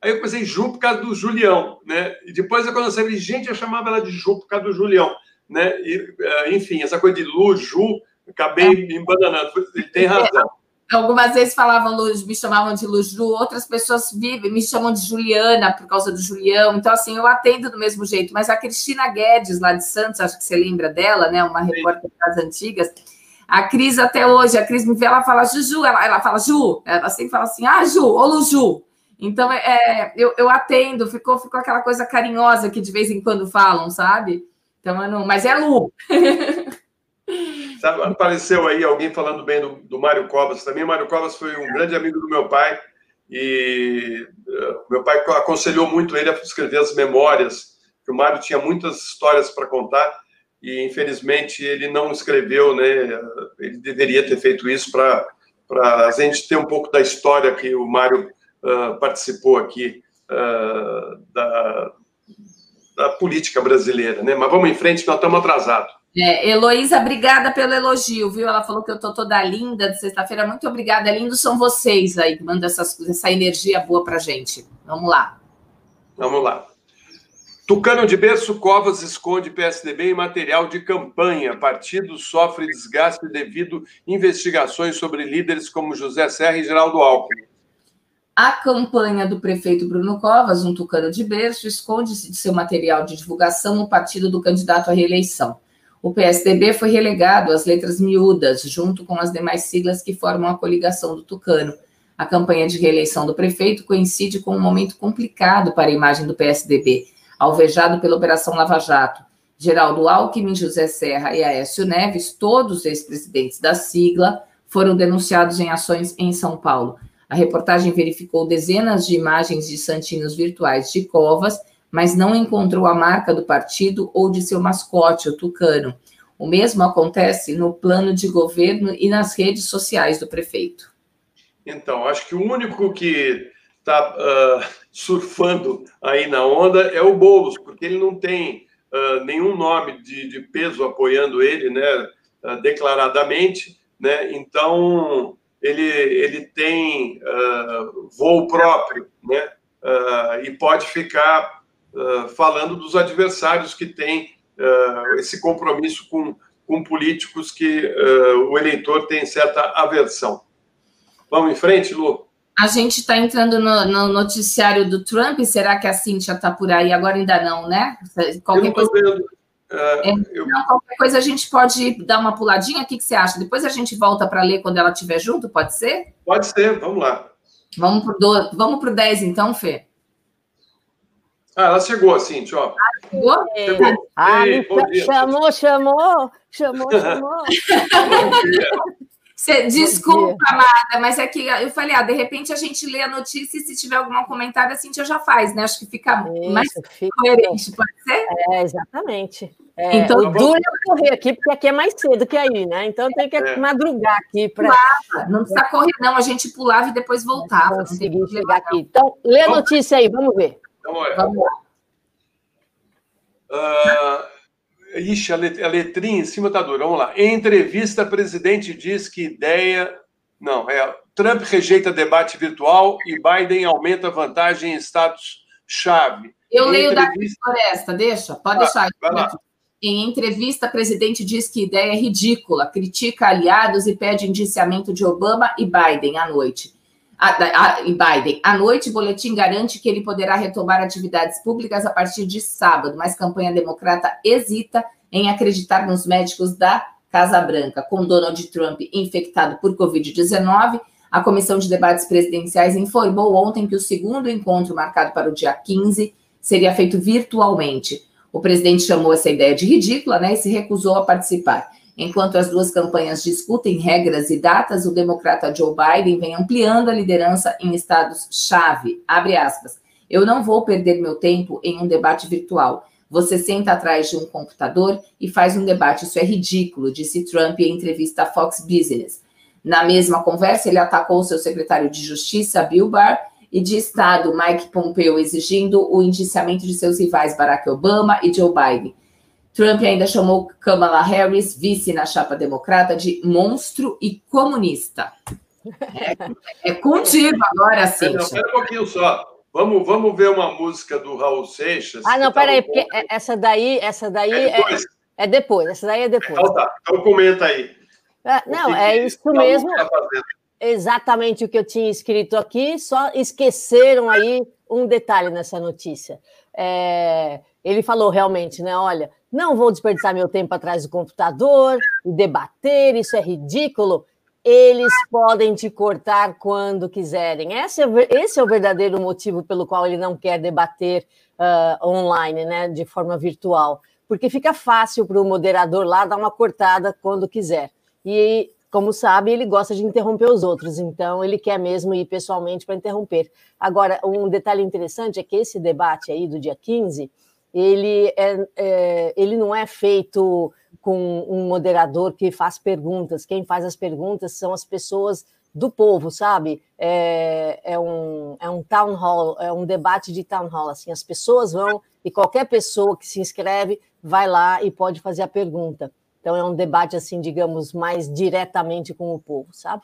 aí eu pensei Ju por causa do Julião, né? E depois, quando eu sabia, gente, eu chamava ela de Ju por causa do Julião, né? E, é, enfim, essa coisa de Lu, Ju, acabei é. me embananando. Ele tem razão. Algumas vezes falavam Luz, me chamavam de Luz Ju, outras pessoas vivem, me chamam de Juliana por causa do Julião. Então, assim, eu atendo do mesmo jeito. Mas a Cristina Guedes, lá de Santos, acho que você lembra dela, né? Uma repórter das antigas. A Cris, até hoje, a Cris me vê, ela fala Juju, ela, ela fala Ju, ela sempre fala assim, ah, Ju, ô Luju. Então, é, é, eu, eu atendo, ficou, ficou aquela coisa carinhosa que de vez em quando falam, sabe? Então, não, mas é Lu. Apareceu aí alguém falando bem do, do Mário Covas também. Mário Covas foi um grande amigo do meu pai e uh, meu pai aconselhou muito ele a escrever as memórias, que o Mário tinha muitas histórias para contar e infelizmente ele não escreveu, né? Ele deveria ter feito isso para para a gente ter um pouco da história que o Mário uh, participou aqui uh, da, da política brasileira, né? Mas vamos em frente, nós estamos atrasados. É, Heloísa, obrigada pelo elogio, viu? Ela falou que eu tô toda linda de sexta-feira. Muito obrigada. Lindos são vocês aí que mandam essas, essa energia boa pra gente. Vamos lá. Vamos lá. Tucano de berço, Covas esconde PSDB em material de campanha. Partido sofre desgaste devido investigações sobre líderes como José Serra e Geraldo Alckmin. A campanha do prefeito Bruno Covas, um tucano de berço, esconde-se de seu material de divulgação no partido do candidato à reeleição. O PSDB foi relegado às letras miúdas, junto com as demais siglas que formam a coligação do Tucano. A campanha de reeleição do prefeito coincide com um momento complicado para a imagem do PSDB, alvejado pela Operação Lava Jato. Geraldo Alckmin, José Serra e Aécio Neves, todos ex-presidentes da sigla, foram denunciados em ações em São Paulo. A reportagem verificou dezenas de imagens de santinhos virtuais de Covas mas não encontrou a marca do partido ou de seu mascote, o tucano. O mesmo acontece no plano de governo e nas redes sociais do prefeito. Então, acho que o único que está uh, ah, surfando aí na onda é o Boulos, porque ele não tem uh, nenhum nome de, de, peso apoiando ele, né, uh, declaradamente, né? Então ele ele tem voo próprio, né? e pode ficar uh, falando dos adversários que têm uh, esse compromisso com, com políticos que uh, o eleitor tem certa aversão. Vamos em frente, Lu? A gente está entrando no, no, noticiário do Trump. Será que a Cíntia está por aí? Agora ainda não, né? Qualquer eu coisa. Vendo. É, eu... não, qualquer coisa a gente pode dar uma puladinha. O que, que você acha? Depois a gente volta para ler quando ela estiver junto, pode ser? Pode ser, vamos lá. Vamos para o vamos 10, então, Fê? Ah, ela chegou, assim, ó. Ah, chegou? Chegou. Ah, Ei, chamou, chamou, chamou, chamou. Desculpa, amada, mas é que eu falei, ah, de repente a gente lê a notícia e se tiver algum comentário, a Cintia já faz, né? Acho que fica Isso, mais fica... coerente, pode ser? É, exatamente. É, então, o duro é correr aqui, porque aqui é mais cedo que aí, né? Então tem que é. madrugar aqui para. Não precisa correr, não. A gente pulava e depois voltava. Conseguir chegar aqui. Então, lê a notícia aí, vamos ver. Então, olha. Vamos lá. Uh, ixi, a letrinha em cima tá dura. Vamos lá. Em entrevista, presidente diz que ideia. Não, é. Trump rejeita debate virtual e Biden aumenta vantagem em estados-chave. Eu leio entrevista... da Floresta, deixa, pode deixar. Em entrevista, presidente diz que ideia é ridícula, critica aliados e pede indiciamento de Obama e Biden à noite. A, a, e Biden. À noite, o boletim garante que ele poderá retomar atividades públicas a partir de sábado, mas campanha democrata hesita em acreditar nos médicos da Casa Branca. Com Donald Trump infectado por Covid-19, a Comissão de Debates Presidenciais informou ontem que o segundo encontro, marcado para o dia 15, seria feito virtualmente. O presidente chamou essa ideia de ridícula né, e se recusou a participar. Enquanto as duas campanhas discutem regras e datas, o democrata Joe Biden vem ampliando a liderança em estados-chave. Abre aspas. Eu não vou perder meu tempo em um debate virtual. Você senta atrás de um computador e faz um debate. Isso é ridículo, disse Trump em entrevista à Fox Business. Na mesma conversa, ele atacou seu secretário de Justiça, Bill Barr, e de Estado, Mike Pompeo, exigindo o indiciamento de seus rivais Barack Obama e Joe Biden. Trump ainda chamou Kamala Harris, vice na chapa democrata, de monstro e comunista. É, é contigo agora, sim. Não, espera um pouquinho só. Vamos, vamos ver uma música do Raul Seixas. Ah, não, peraí, porque essa daí, essa daí é depois. É, é depois. Essa daí é depois. Então tá, então comenta aí. É, não, é isso mesmo. Tá exatamente o que eu tinha escrito aqui, só esqueceram aí um detalhe nessa notícia. É, ele falou realmente, né? Olha, não vou desperdiçar meu tempo atrás do computador e debater, isso é ridículo. Eles podem te cortar quando quiserem. Esse é, esse é o verdadeiro motivo pelo qual ele não quer debater uh, online, né, de forma virtual, porque fica fácil para o moderador lá dar uma cortada quando quiser. E como sabe, ele gosta de interromper os outros, então ele quer mesmo ir pessoalmente para interromper. Agora, um detalhe interessante é que esse debate aí do dia 15, ele, é, é, ele não é feito com um moderador que faz perguntas. Quem faz as perguntas são as pessoas do povo, sabe? É, é, um, é um town hall, é um debate de town hall. Assim, as pessoas vão e qualquer pessoa que se inscreve vai lá e pode fazer a pergunta. Então é um debate assim, digamos, mais diretamente com o povo, sabe?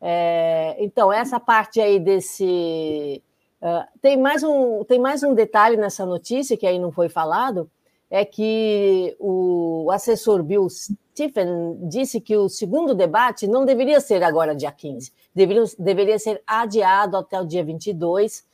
É, então essa parte aí desse uh, tem mais um tem mais um detalhe nessa notícia que aí não foi falado é que o assessor Bill Stephen disse que o segundo debate não deveria ser agora dia 15, deveria, deveria ser adiado até o dia 22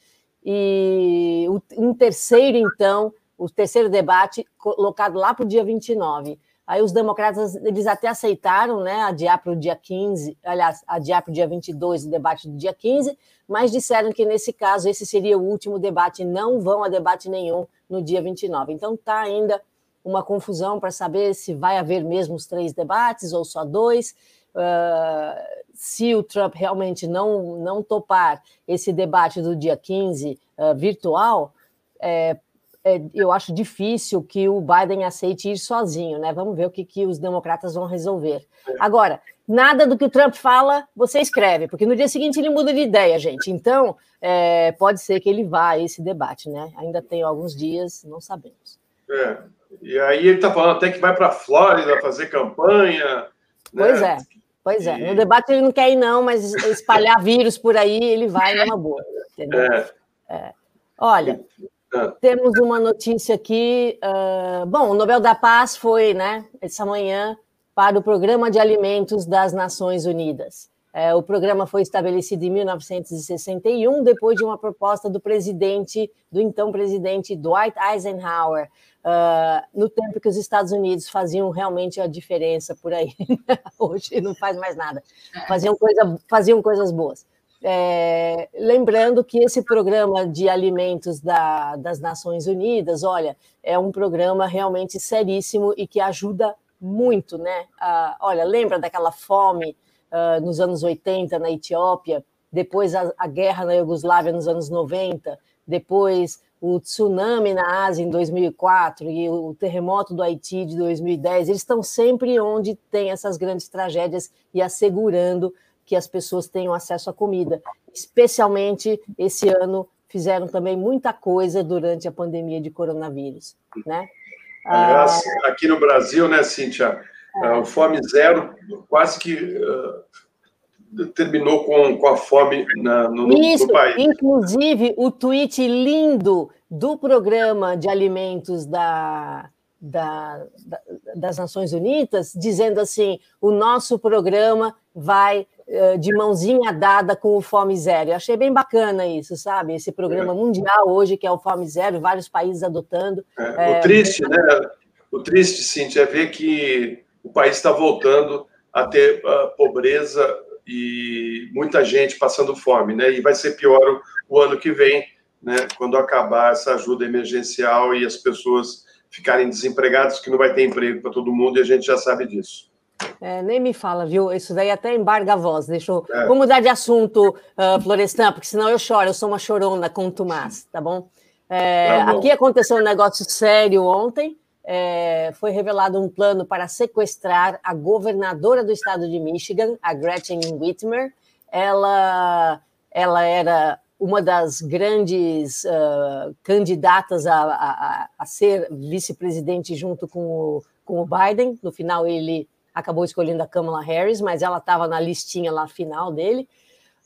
e um terceiro então o terceiro debate colocado lá para o dia 29. Aí os democratas, eles até aceitaram, né, adiar para o dia 15, aliás, adiar para o dia 22 o debate do dia 15, mas disseram que nesse caso esse seria o último debate, não vão a debate nenhum no dia 29. Então está ainda uma confusão para saber se vai haver mesmo os três debates ou só dois. Uh, se o Trump realmente não, não topar esse debate do dia 15 uh, ah, virtual, é, é, eu acho difícil que o Biden aceite ir sozinho, né? Vamos ver o que, que os democratas vão resolver. Agora, nada do que o Trump fala, você escreve, porque no dia seguinte ele muda de ideia, gente. Então, é, pode ser que ele vá a esse debate, né? Ainda tem alguns dias, não sabemos. É. E aí ele está falando até que vai para a Flórida fazer campanha. Né? Pois é, pois é. No debate ele não quer ir, não, mas espalhar vírus por aí, ele vai numa boa. Entendeu? É. É. Olha. Temos uma notícia aqui. Uh, bom, o Nobel da Paz foi, né, essa manhã, para o Programa de Alimentos das Nações Unidas. É, o programa foi estabelecido em 1961, depois de uma proposta do presidente, do então presidente Dwight Eisenhower, uh, no tempo que os Estados Unidos faziam realmente a diferença por aí. Hoje não faz mais nada. Faziam, coisa, faziam coisas boas. É, lembrando que esse programa de alimentos da, das Nações Unidas, olha, é um programa realmente seríssimo e que ajuda muito, né? Ah, olha, lembra daquela fome uh, nos anos 80 na Etiópia, depois a, a, guerra na Iugoslávia nos anos 90, depois o tsunami na Ásia em 2004 e o terremoto do Haiti de 2010, eles estão sempre onde tem essas grandes tragédias e assegurando que as pessoas tenham acesso à comida. Especialmente esse ano fizeram também muita coisa durante a pandemia de coronavírus, né? Aliás, aqui no Brasil, né, Cíntia, é. o Fome Zero quase que uh, terminou com, com a fome na, no, Isso, no país. Inclusive, o tweet lindo do programa de alimentos da, da, da, das Nações Unidas, dizendo assim: o nosso programa vai de mãozinha dada com o Fome Zero. Eu achei bem bacana isso, sabe? Esse programa é. mundial hoje, que é o Fome Zero, vários países adotando. É, o triste, né? O triste, Cintia, é ver que o país está voltando a ter uh, pobreza e muita gente passando fome, né? E vai ser pior o, o ano que vem, né? Quando acabar essa ajuda emergencial e as pessoas ficarem desempregadas, que não vai ter emprego para todo mundo e a gente já sabe disso. É, nem me fala, viu? Isso daí até embarga a voz. Deixa eu... É. Vou mudar de assunto, uh, Florestan, porque senão eu choro. Eu sou uma chorona com o Tomás, tá bom? É, tá bom. Aqui aconteceu um negócio sério ontem é, foi revelado um plano para sequestrar a governadora do estado de Michigan, a Gretchen Whitmer. Ela, ela era uma das grandes uh, candidatas a, a, a ser vice-presidente junto com o, com o Biden. No final, ele acabou escolhendo a Kamala Harris, mas ela estava na listinha lá final dele.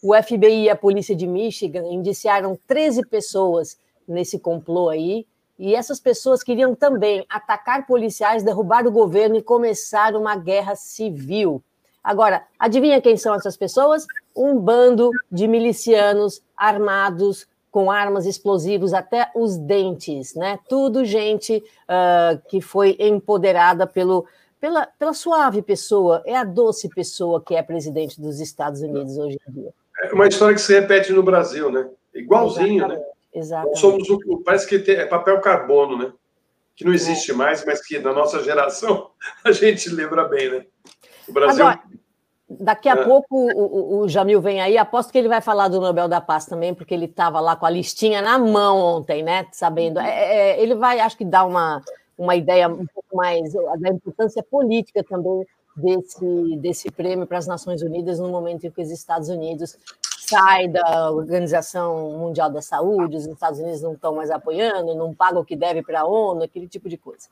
O FBI e a polícia de Michigan indiciaram 13 pessoas nesse complô aí, e essas pessoas queriam também atacar policiais, derrubar o governo e começar uma guerra civil. Agora, adivinha quem são essas pessoas? Um bando de milicianos armados com armas explosivas até os dentes, né? Tudo gente uh, que foi empoderada pelo, pela, pela suave pessoa, é a doce pessoa que é presidente dos Estados Unidos hoje em dia. É uma história que se repete no Brasil, né? Igualzinho, Exatamente. né? Exato. somos o, parece que tem, é papel carbono, né? Que não existe é. mais, mas que na nossa geração a gente lembra bem, né? O Brasil. Agora, daqui a é. pouco o, o, Jamil vem aí, aposto que ele vai falar do Nobel da Paz também, porque ele estava lá com a listinha na mão ontem, né? Sabendo. É, é, ele vai, acho que, dar uma, uma ideia um pouco mais da importância política também desse, desse prêmio para as Nações Unidas no momento em que os Estados Unidos sai da Organização Mundial da Saúde, os Estados Unidos não estão mais apoiando, não pagam o que deve para a ONU, aquele tipo de coisa.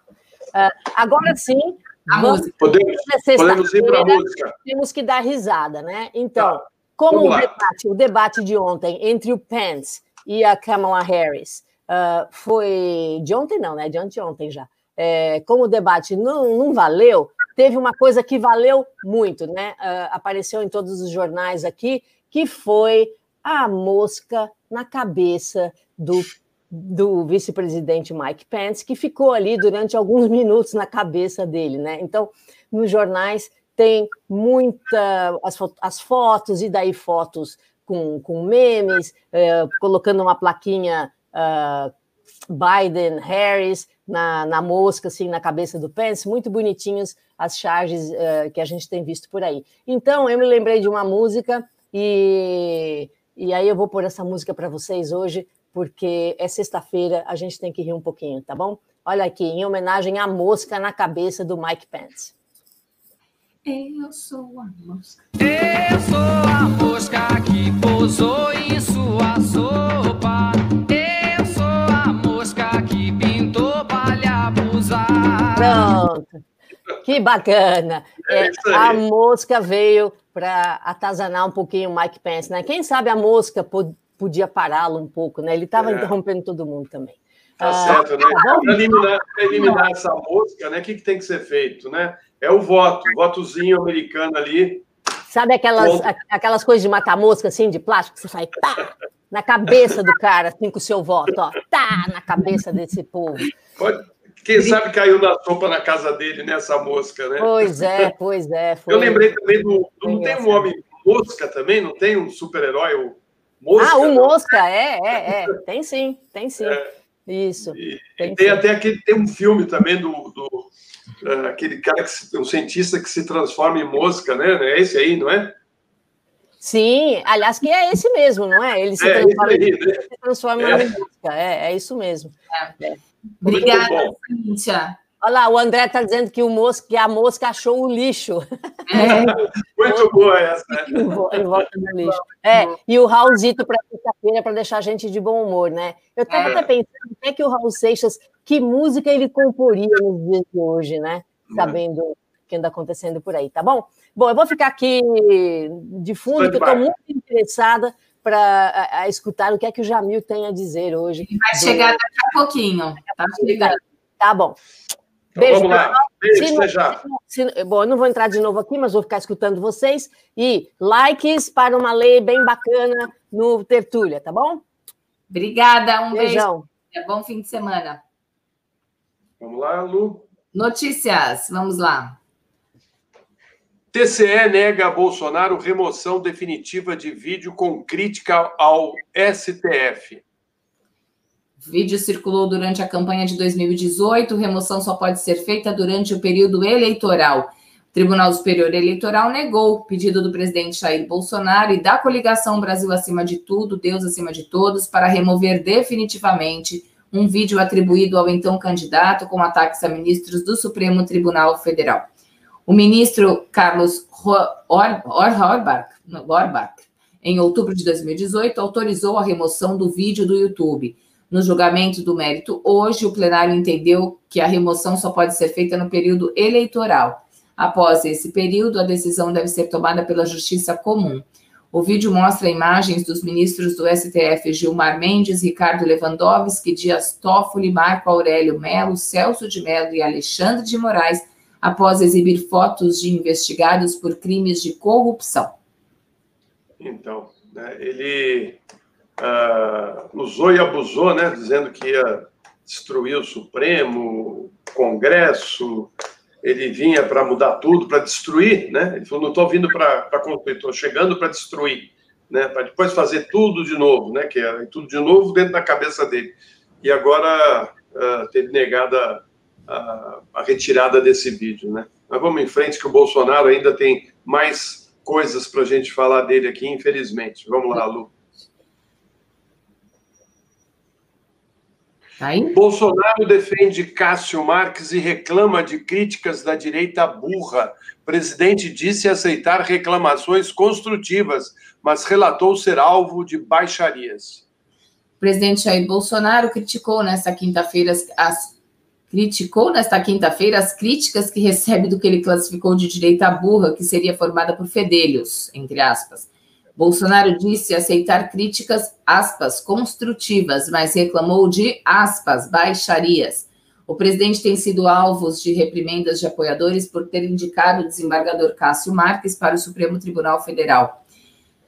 Uh, agora sim, vamos, podemos, podemos ir para a música. Temos que dar risada, né? Então, tá. como o debate, o debate de ontem entre o Pence e a Kamala Harris uh, foi de ontem, não, né? De anteontem já. É, como o debate não, não valeu, teve uma coisa que valeu muito, né? Uh, apareceu em todos os jornais aqui que foi a mosca na cabeça do, do vice-presidente Mike Pence, que ficou ali durante alguns minutos na cabeça dele, né? Então, nos jornais tem muita as, as fotos e daí fotos com, com memes, uh, colocando uma plaquinha uh, Biden, Harris na, na mosca, assim, na cabeça do Pence, muito bonitinhos as charges uh, que a gente tem visto por aí. Então, eu me lembrei de uma música e, e aí eu vou pôr essa música para vocês hoje, porque é sexta-feira, a gente tem que rir um pouquinho, tá bom? Olha aqui, em homenagem à mosca na cabeça do Mike Pence. Eu sou a mosca. Eu sou a mosca que pousou em sua sopa. Pronto. Que bacana. É, é a mosca veio para atazanar um pouquinho o Mike Pence, né? Quem sabe a mosca podia pará-lo um pouco, né? Ele estava é. interrompendo todo mundo também. Tá ah, certo, né? Para eliminar, eliminar, essa mosca, né? O que, que tem que ser feito, né? É o voto, votozinho americano ali. Sabe aquelas, aquelas coisas de matar mosca, assim, de plástico, que você faz tá, na cabeça do cara, assim, com o seu voto, ó, tá, na cabeça desse povo. Pode, quem sabe caiu na sopa na casa dele, nessa né, mosca, né? Pois é, pois é. Foi... Eu lembrei também do. Não tem um homem mosca também? Não tem um super-herói? O Mosca? Ah, o Mosca, é, é, é. Tem sim, tem sim. É. Isso. E, tem, tem até aquele, tem um filme também do, do uh, aquele cara que um cientista que se transforma em mosca, né? É esse aí, não é? Sim, aliás, que é esse mesmo, não é? Ele se É, transforma, né? se transforma É. em música. É, é isso mesmo. É. Muito Obrigada. Cíntia. Olha lá, o André está dizendo que, o mosca, que a mosca achou o lixo. É, Muito boa essa. Em vo- em volta do lixo. É, e o Raulzito para sexta-feira para deixar a gente de bom humor, né? Eu estava É. até pensando até que o Raul Seixas, que música ele comporia nos dias de hoje, né? Sabendo o que anda acontecendo por aí, tá bom? Bom, eu vou ficar aqui de fundo, que eu estou muito interessada para escutar o que é que o Jamil tem a dizer hoje. vai chegar daqui a pouquinho. Tá chegando. Tá bom. Então, Beijo, vamos lá. Beijo, Se já. Se- bom, eu não vou entrar de novo aqui, mas vou ficar escutando vocês. E likes para uma lei bem bacana no Tertúlia, tá bom? Obrigada, um Beijão. beijo. Bom fim de semana. Vamos lá, Lu. Notícias, vamos lá. TCE nega a Bolsonaro remoção definitiva de vídeo com crítica ao STF. Vídeo circulou durante a campanha de 2018. Remoção só pode ser feita durante o período eleitoral. O Tribunal Superior Eleitoral negou o pedido do presidente Jair Bolsonaro e da coligação Brasil acima de tudo, Deus acima de todos, para remover definitivamente um vídeo atribuído ao então candidato com ataques a ministros do Supremo Tribunal Federal. O ministro Carlos Orbach, Orbach, em outubro de 2018, autorizou a remoção do vídeo do YouTube. No julgamento do mérito hoje, o plenário entendeu que a remoção só pode ser feita no período eleitoral. Após esse período, a decisão deve ser tomada pela Justiça Comum. O vídeo mostra imagens dos ministros do STF Gilmar Mendes, Ricardo Lewandowski, Dias Toffoli, Marco Aurélio Melo, Celso de Mello e Alexandre de Moraes, após exibir fotos de investigados por crimes de corrupção. Então, né, ele ah, usou e abusou, né, dizendo que ia destruir o Supremo, o Congresso, ele vinha para mudar tudo, para destruir, né? Ele falou, não estou vindo para construir, estou chegando para destruir, né? Para depois fazer tudo de novo, né? Que era tudo de novo dentro da cabeça dele. E agora ah, teve negada a, a retirada desse vídeo, né? Mas vamos em frente, que o Bolsonaro ainda tem mais coisas para a gente falar dele aqui, infelizmente. Vamos lá, Lu. Tá aí? Bolsonaro defende Cássio Marques e reclama de críticas da direita burra. O presidente disse aceitar reclamações construtivas, mas relatou ser alvo de baixarias. O presidente Jair Bolsonaro criticou nesta quinta-feira as- criticou nesta quinta-feira as críticas que recebe do que ele classificou de direita burra, que seria formada por fedelhos, entre aspas. Bolsonaro disse aceitar críticas, aspas, construtivas, mas reclamou de, aspas, baixarias. O presidente tem sido alvo de reprimendas de apoiadores por ter indicado o desembargador Cássio Marques para o Supremo Tribunal Federal.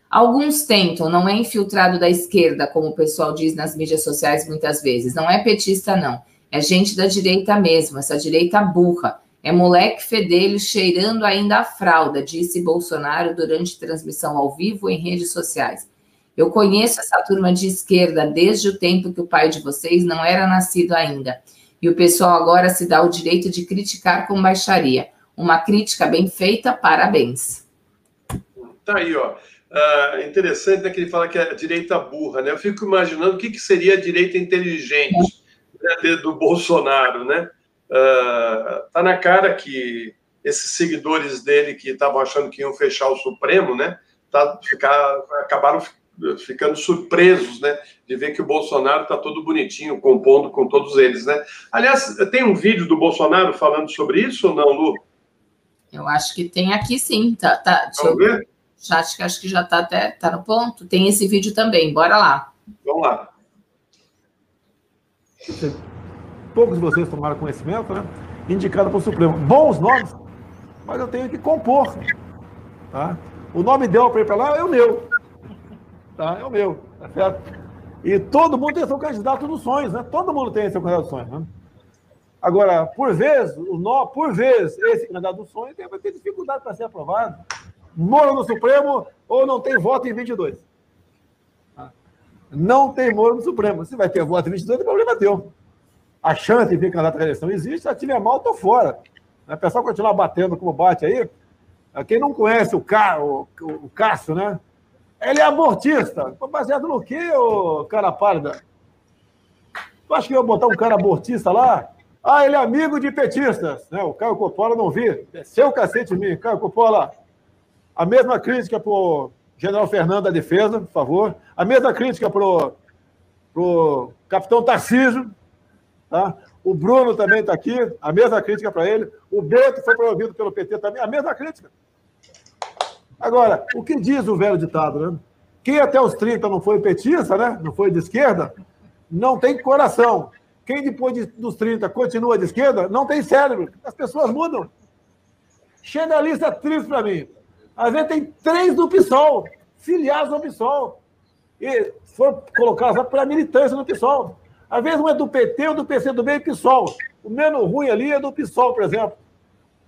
Alguns tentam, não é infiltrado da esquerda, como o pessoal diz nas mídias sociais muitas vezes. Não é petista, não. É gente da direita mesmo, essa direita burra. É moleque fedelho cheirando ainda a fralda, disse Bolsonaro durante transmissão ao vivo em redes sociais. Eu conheço essa turma de esquerda desde o tempo que o pai de vocês não era nascido ainda. E o pessoal agora se dá o direito de criticar com baixaria. Uma crítica bem feita, parabéns. Tá aí, ó. Ah, interessante né, que ele fala que é a direita burra, né? Eu fico imaginando o que, que seria a direita inteligente né, do Bolsonaro, né? Ah, tá na cara que esses seguidores dele que estavam achando que iam fechar o Supremo, né? Tá, ficar, acabaram fi- ficando surpresos, né? De ver que o Bolsonaro tá todo bonitinho, compondo com todos eles, né? Aliás, tem um vídeo do Bolsonaro falando sobre isso ou não, Lu? Eu acho que tem aqui sim. Tá, tá, Vamos ver? que acho que já tá até tá no ponto. Tem esse vídeo também, bora lá. Vamos lá. Poucos de vocês tomaram conhecimento, né? Indicado para o Supremo. Bons nomes, mas eu tenho que compor. Tá? O nome dela para ir para lá é o meu. Tá? É o meu, tá certo? E todo mundo tem seu candidato nos sonhos, né? Todo mundo tem seu candidato dos sonhos, né? Agora, por vez, o nó, por vez, esse candidato dos sonhos vai ter dificuldade para ser aprovado. Mora no Supremo ou não tem voto em 22. Não tem Moro no Supremo. Se vai ter voto em 22, é problema teu a chance de vir candidato à eleição existe, se tiver mal, estou fora. O pessoal continuar batendo como bate aí. Quem não conhece o, Cá, o, o Cássio, né? Ele é abortista. Baseado no quê, ô cara pálida? Tu acha que eu ia botar um cara abortista lá? Ah, ele é amigo de petistas. Né? O Caio Coppola não vi. O cacete mim. Caio Coppola, a mesma crítica o general Fernando da Defesa, por favor. A mesma crítica para o capitão Tarcísio. Tá? O Bruno também está aqui, a mesma crítica para ele. O Beto foi promovido pelo PT também, a mesma crítica. Agora, o que diz o velho ditado, né? Quem até os 30 não foi petista, né? Não foi de esquerda, não tem coração. Quem depois de, dos 30 continua de esquerda, não tem cérebro. As pessoas mudam. Chega a lista triste para mim. Às vezes tem três do PSOL, filiados ao PSOL. E foram colocados para militância no PSOL. Às vezes um é do PT, ou do PCdoB e PSOL. O menos ruim ali é do PSOL, por exemplo.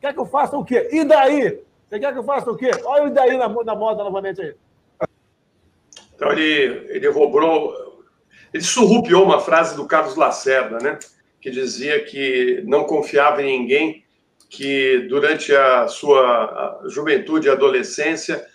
Quer que eu faça o quê? E daí? Você quer que eu faça o quê? Olha o daí na, na moda novamente aí. Então ele, ele roubou, ele surrupiou uma frase do Carlos Lacerda, né? Que dizia que não confiava em ninguém, que durante a sua juventude e adolescência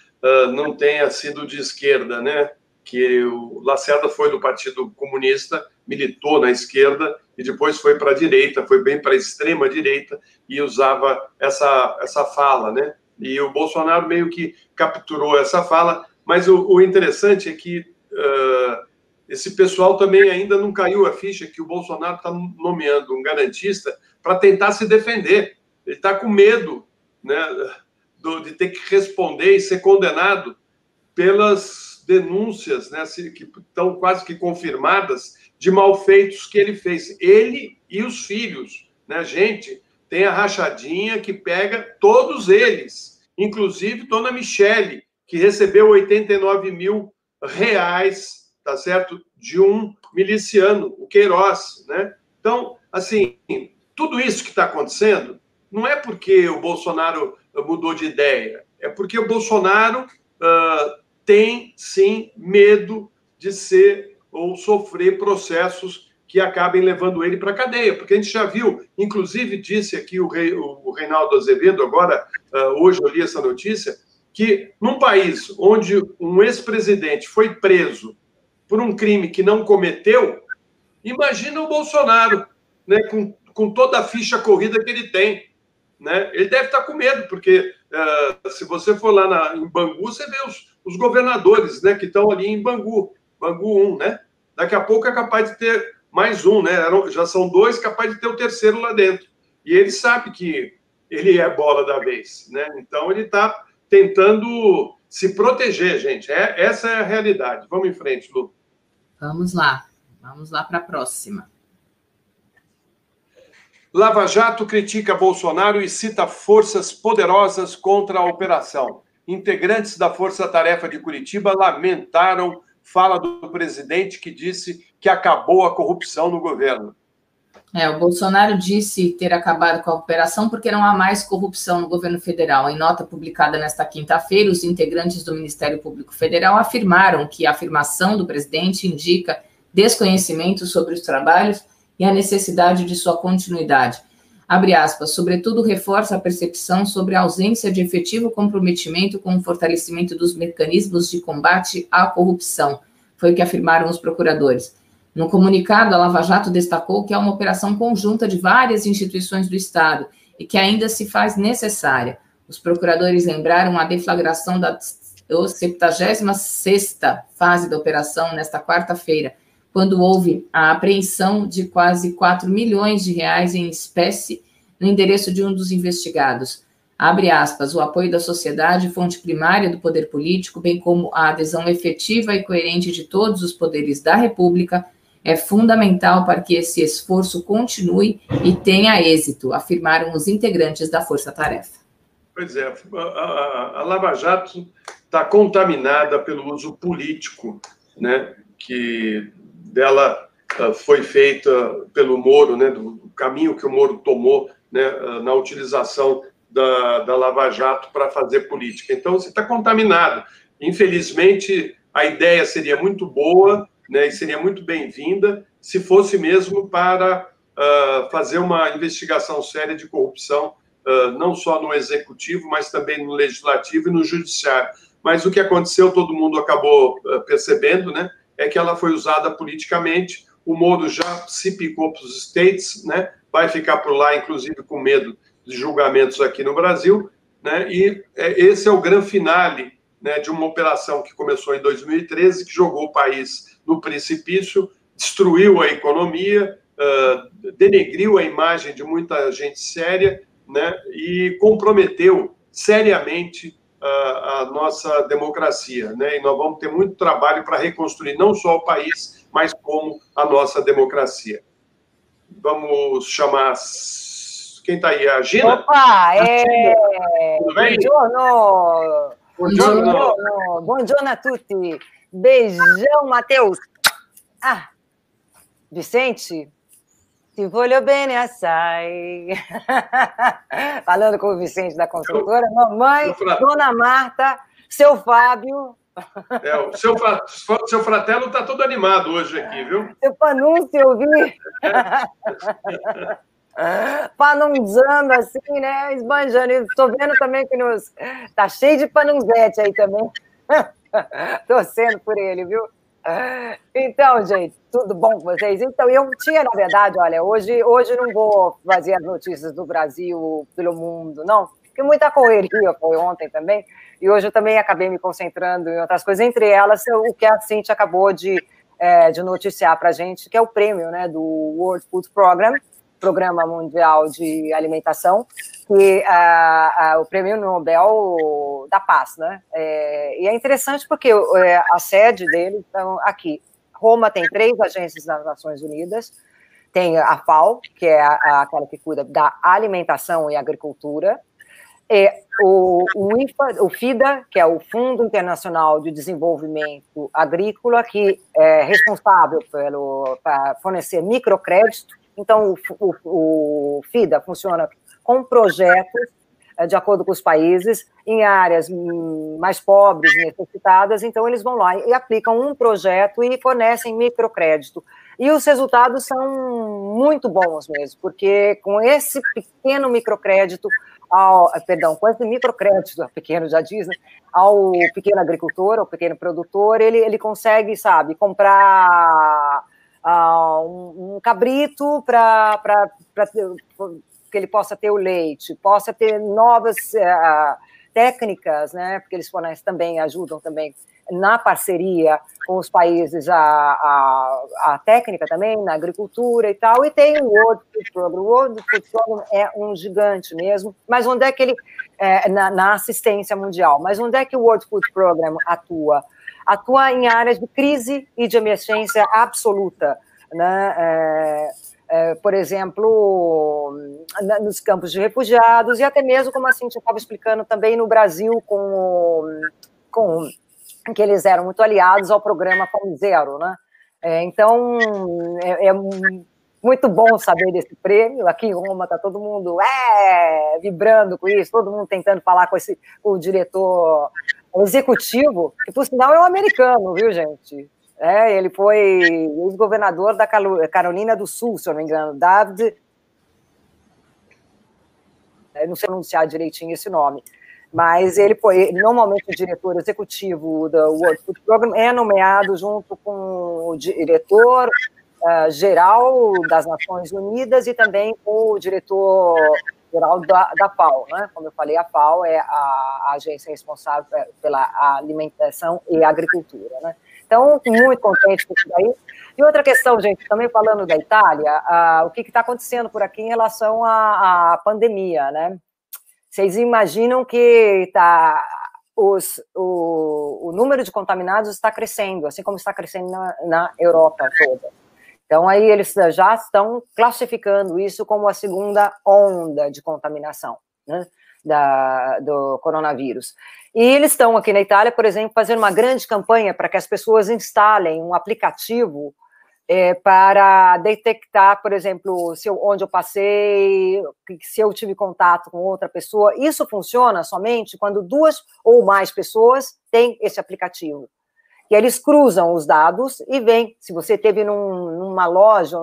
não tenha sido de esquerda, né? Que o Lacerda foi do Partido Comunista, militou na esquerda e depois foi para a direita, foi bem para a extrema direita e usava essa, essa fala, né? E o Bolsonaro meio que capturou essa fala, mas o, o interessante é que uh, esse pessoal também ainda não caiu a ficha que o Bolsonaro está nomeando um garantista para tentar se defender. Ele está com medo né, do, de ter que responder e ser condenado pelas denúncias né, que estão quase que confirmadas de malfeitos que ele fez. Ele e os filhos. Né? Gente, tem a rachadinha que pega todos eles, inclusive Dona Michele, que recebeu 89 mil reais, tá certo, de um miliciano, o Queiroz, né? Então, assim, tudo isso que está acontecendo não é porque o Bolsonaro mudou de ideia, é porque o Bolsonaro uh, tem sim medo de ser ou sofrer processos que acabem levando ele para a cadeia, porque a gente já viu, inclusive disse aqui o, rei, o Reinaldo Azevedo, agora, uh, hoje eu li essa notícia, que num país onde um ex-presidente foi preso por um crime que não cometeu, imagina o Bolsonaro, né, com, com toda a ficha corrida que ele tem. Né? Ele deve estar com medo, porque uh, se você for lá na, em Bangu, você vê os, os governadores né, que estão ali em Bangu, Bangu 1, né? Daqui a pouco é capaz de ter mais um, né? Já são dois, capaz de ter o terceiro lá dentro. E ele sabe que ele é bola da vez, né? Então ele está tentando se proteger, gente. É, essa é a realidade. Vamos em frente, Lu. Vamos lá. Vamos lá para a próxima. Lava Jato critica Bolsonaro e cita forças poderosas contra a operação. Integrantes da Força Tarefa de Curitiba lamentaram fala do presidente que disse que acabou a corrupção no governo. É, o Bolsonaro disse ter acabado com a operação porque não há mais corrupção no governo federal. Em nota publicada nesta quinta-feira, os integrantes do Ministério Público Federal afirmaram que a afirmação do presidente indica desconhecimento sobre os trabalhos e a necessidade de sua continuidade abre aspas, sobretudo reforça a percepção sobre a ausência de efetivo comprometimento com o fortalecimento dos mecanismos de combate à corrupção, foi o que afirmaram os procuradores. No comunicado, a Lava Jato destacou que é uma operação conjunta de várias instituições do Estado e que ainda se faz necessária. Os procuradores lembraram a deflagração da 76ª fase da operação nesta quarta-feira, quando houve a apreensão de quase 4 milhões de reais em espécie no endereço de um dos investigados. Abre aspas, o apoio da sociedade, fonte primária do poder político, bem como a adesão efetiva e coerente de todos os poderes da República, é fundamental para que esse esforço continue e tenha êxito, afirmaram os integrantes da Força Tarefa. Pois é, a, a, a Lava Jato está contaminada pelo uso político, né, que dela uh, foi feita pelo Moro, né, do, caminho que o Moro tomou né, uh, na utilização da, da Lava Jato para fazer política. Então, você está contaminado. Infelizmente, a ideia seria muito boa né, e seria muito bem-vinda se fosse mesmo para uh, fazer uma investigação séria de corrupção, uh, não só no executivo, mas também no legislativo e no judiciário. mas o que aconteceu, todo mundo acabou eh, percebendo, né? É que ela foi usada politicamente. O Moro já se picou para os States, né? Vai ficar por lá, inclusive, com medo de julgamentos aqui no Brasil, né? E é, esse é o grande finale né, de uma operação que começou em 2013, que jogou o país no precipício, destruiu a economia, uh, denegriu a imagem de muita gente séria né, e comprometeu seriamente a nossa democracia. Né? E nós vamos ter muito trabalho para reconstruir não só o país, mas como a nossa democracia. Vamos chamar. Quem está aí? A Gina? Opa, é. Tudo bem? Buongiorno. Buongiorno. Buongiorno a tutti. Beijão, Matheus. Ah, Vicente, ti voglio bene assai. Falando com o Vicente da construtora, mamãe, dona Marta, seu Fábio. É, o seu, seu fratelo está todo animado hoje aqui, viu? Seu panúncio, eu vi. panunzando assim, né? Esbanjando. Estou vendo também que nos. Tá cheio de panunzete aí também. Torcendo por ele, viu? Então, gente, tudo bom com vocês? Então, eu tinha, na verdade, olha, hoje, hoje não vou fazer as notícias do Brasil pelo mundo, não, porque muita correria foi ontem também, e hoje eu também acabei me concentrando em outras coisas, entre elas o que a Cintia acabou de, é, de noticiar para a gente, que é o prêmio né, do World Food Program, Programa Mundial de Alimentação, que a, a, o Prêmio Nobel da Paz, né? É, e é interessante porque é, a sede dele estão aqui. Roma tem três agências das Nações Unidas, tem a FAO, que é a, aquela que cuida da alimentação e agricultura, é o, o, IFA, o FIDA, que é o Fundo Internacional de Desenvolvimento Agrícola, que é responsável pelo, fornecer microcrédito então, o, o, o FIDA funciona com projetos eh, de acordo com os países, em áreas hum, mais pobres, necessitadas, então eles vão lá e aplicam um projeto e fornecem microcrédito. E os resultados são muito bons mesmo, porque com esse pequeno microcrédito, ao, perdão, com esse microcrédito, pequeno já diz, né, ao pequeno agricultor, ao pequeno produtor, ele, ele consegue, sabe, comprar uh, um, um, cabrito para que ele possa ter o leite, possa ter novas uh, técnicas, né? Porque eles fornecem também, ajudam também na parceria com os países a, a, a, técnica também, na agricultura e tal, e tem o World Food Program. O World Food Program é um gigante mesmo, mas onde é que ele, é, na, na assistência mundial, mas onde é que o World Food Program atua? atua em áreas de crise e de emergência absoluta. Né? É, é, por exemplo, nos campos de refugiados, e até mesmo, como a Cintia estava explicando, também no Brasil, com, com que eles eram muito aliados ao programa Fome Zero. Né? É, então, é, é, muito bom saber desse prêmio. Aqui em Roma está todo mundo é, vibrando com isso, todo mundo tentando falar com, esse, o diretor executivo, que por sinal é um americano, viu, gente? É, ele foi ex-governador da Carolina do Sul, se eu não me engano, David. Eu não sei pronunciar direitinho esse nome, mas ele foi normalmente o diretor executivo do World Food Program, é nomeado junto com o diretor uh, geral das Nações Unidas e também com o diretor geral da, da FAO, né? Como eu falei, a FAO é a, a agência responsável pela alimentação e agricultura, né? Então, muito contente com isso daí. E outra questão, gente, também falando da Itália, o que está acontecendo por aqui em relação à, à, pandemia, né? Vocês imaginam que tá, os, o, o número de contaminados está crescendo, assim como está crescendo na, na Europa toda. Então, aí eles já estão classificando isso como a segunda onda de contaminação né, da, do coronavírus. E eles estão aqui na Itália, por exemplo, fazendo uma grande campanha para que as pessoas instalem um aplicativo é, para detectar, por exemplo, se eu, onde eu passei, se eu tive contato com outra pessoa. Isso funciona somente quando duas ou mais pessoas têm esse aplicativo que eles cruzam os dados e veem se você teve num, numa loja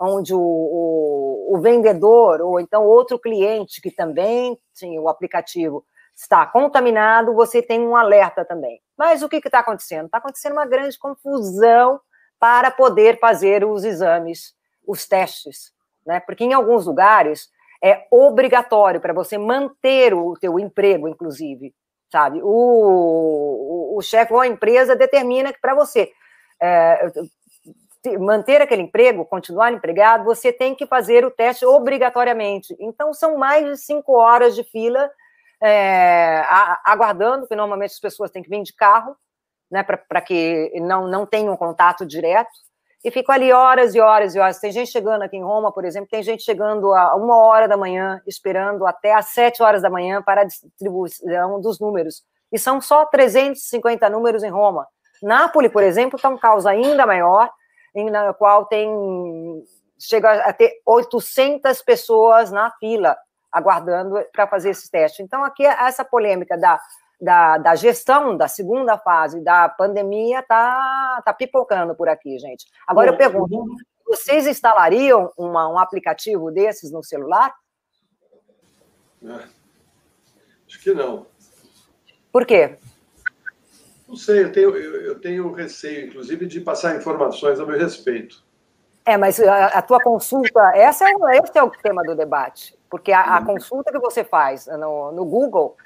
onde o, o, o, vendedor ou então outro cliente que também tinha o aplicativo está contaminado, você tem um alerta também. Mas o que está acontecendo? Está acontecendo uma grande confusão para poder fazer os exames, os testes, né? Porque em alguns lugares é obrigatório para você manter o teu emprego, inclusive, sabe? O, o, o chefe ou a empresa determina que para você é, manter aquele emprego, continuar empregado, você tem que fazer o teste obrigatoriamente. Então, são mais de cinco horas de fila é, aguardando, que normalmente as pessoas têm que vir de carro, né, para que não, não tenham contato direto, e ficam ali horas e horas e horas. Tem gente chegando aqui em Roma, por exemplo, tem gente chegando a uma hora da manhã, esperando até às sete horas da manhã para a distribuição dos números. E são só 350 números em Roma. Nápoles, por exemplo, está um caos ainda maior, em na qual tem chega a ter 800 pessoas na fila aguardando para fazer esse teste. Então, aqui, essa polêmica da, da, da gestão da segunda fase da pandemia está tá pipocando por aqui, gente. Agora, eu pergunto, vocês instalariam uma, um aplicativo desses no celular? É. Acho que não. Por quê? Não sei, eu tenho, eu, eu tenho receio, inclusive, de passar informações a meu respeito. É, mas a, a tua consulta, essa é, esse é o tema do debate, porque a, a consulta que você faz no, no Google,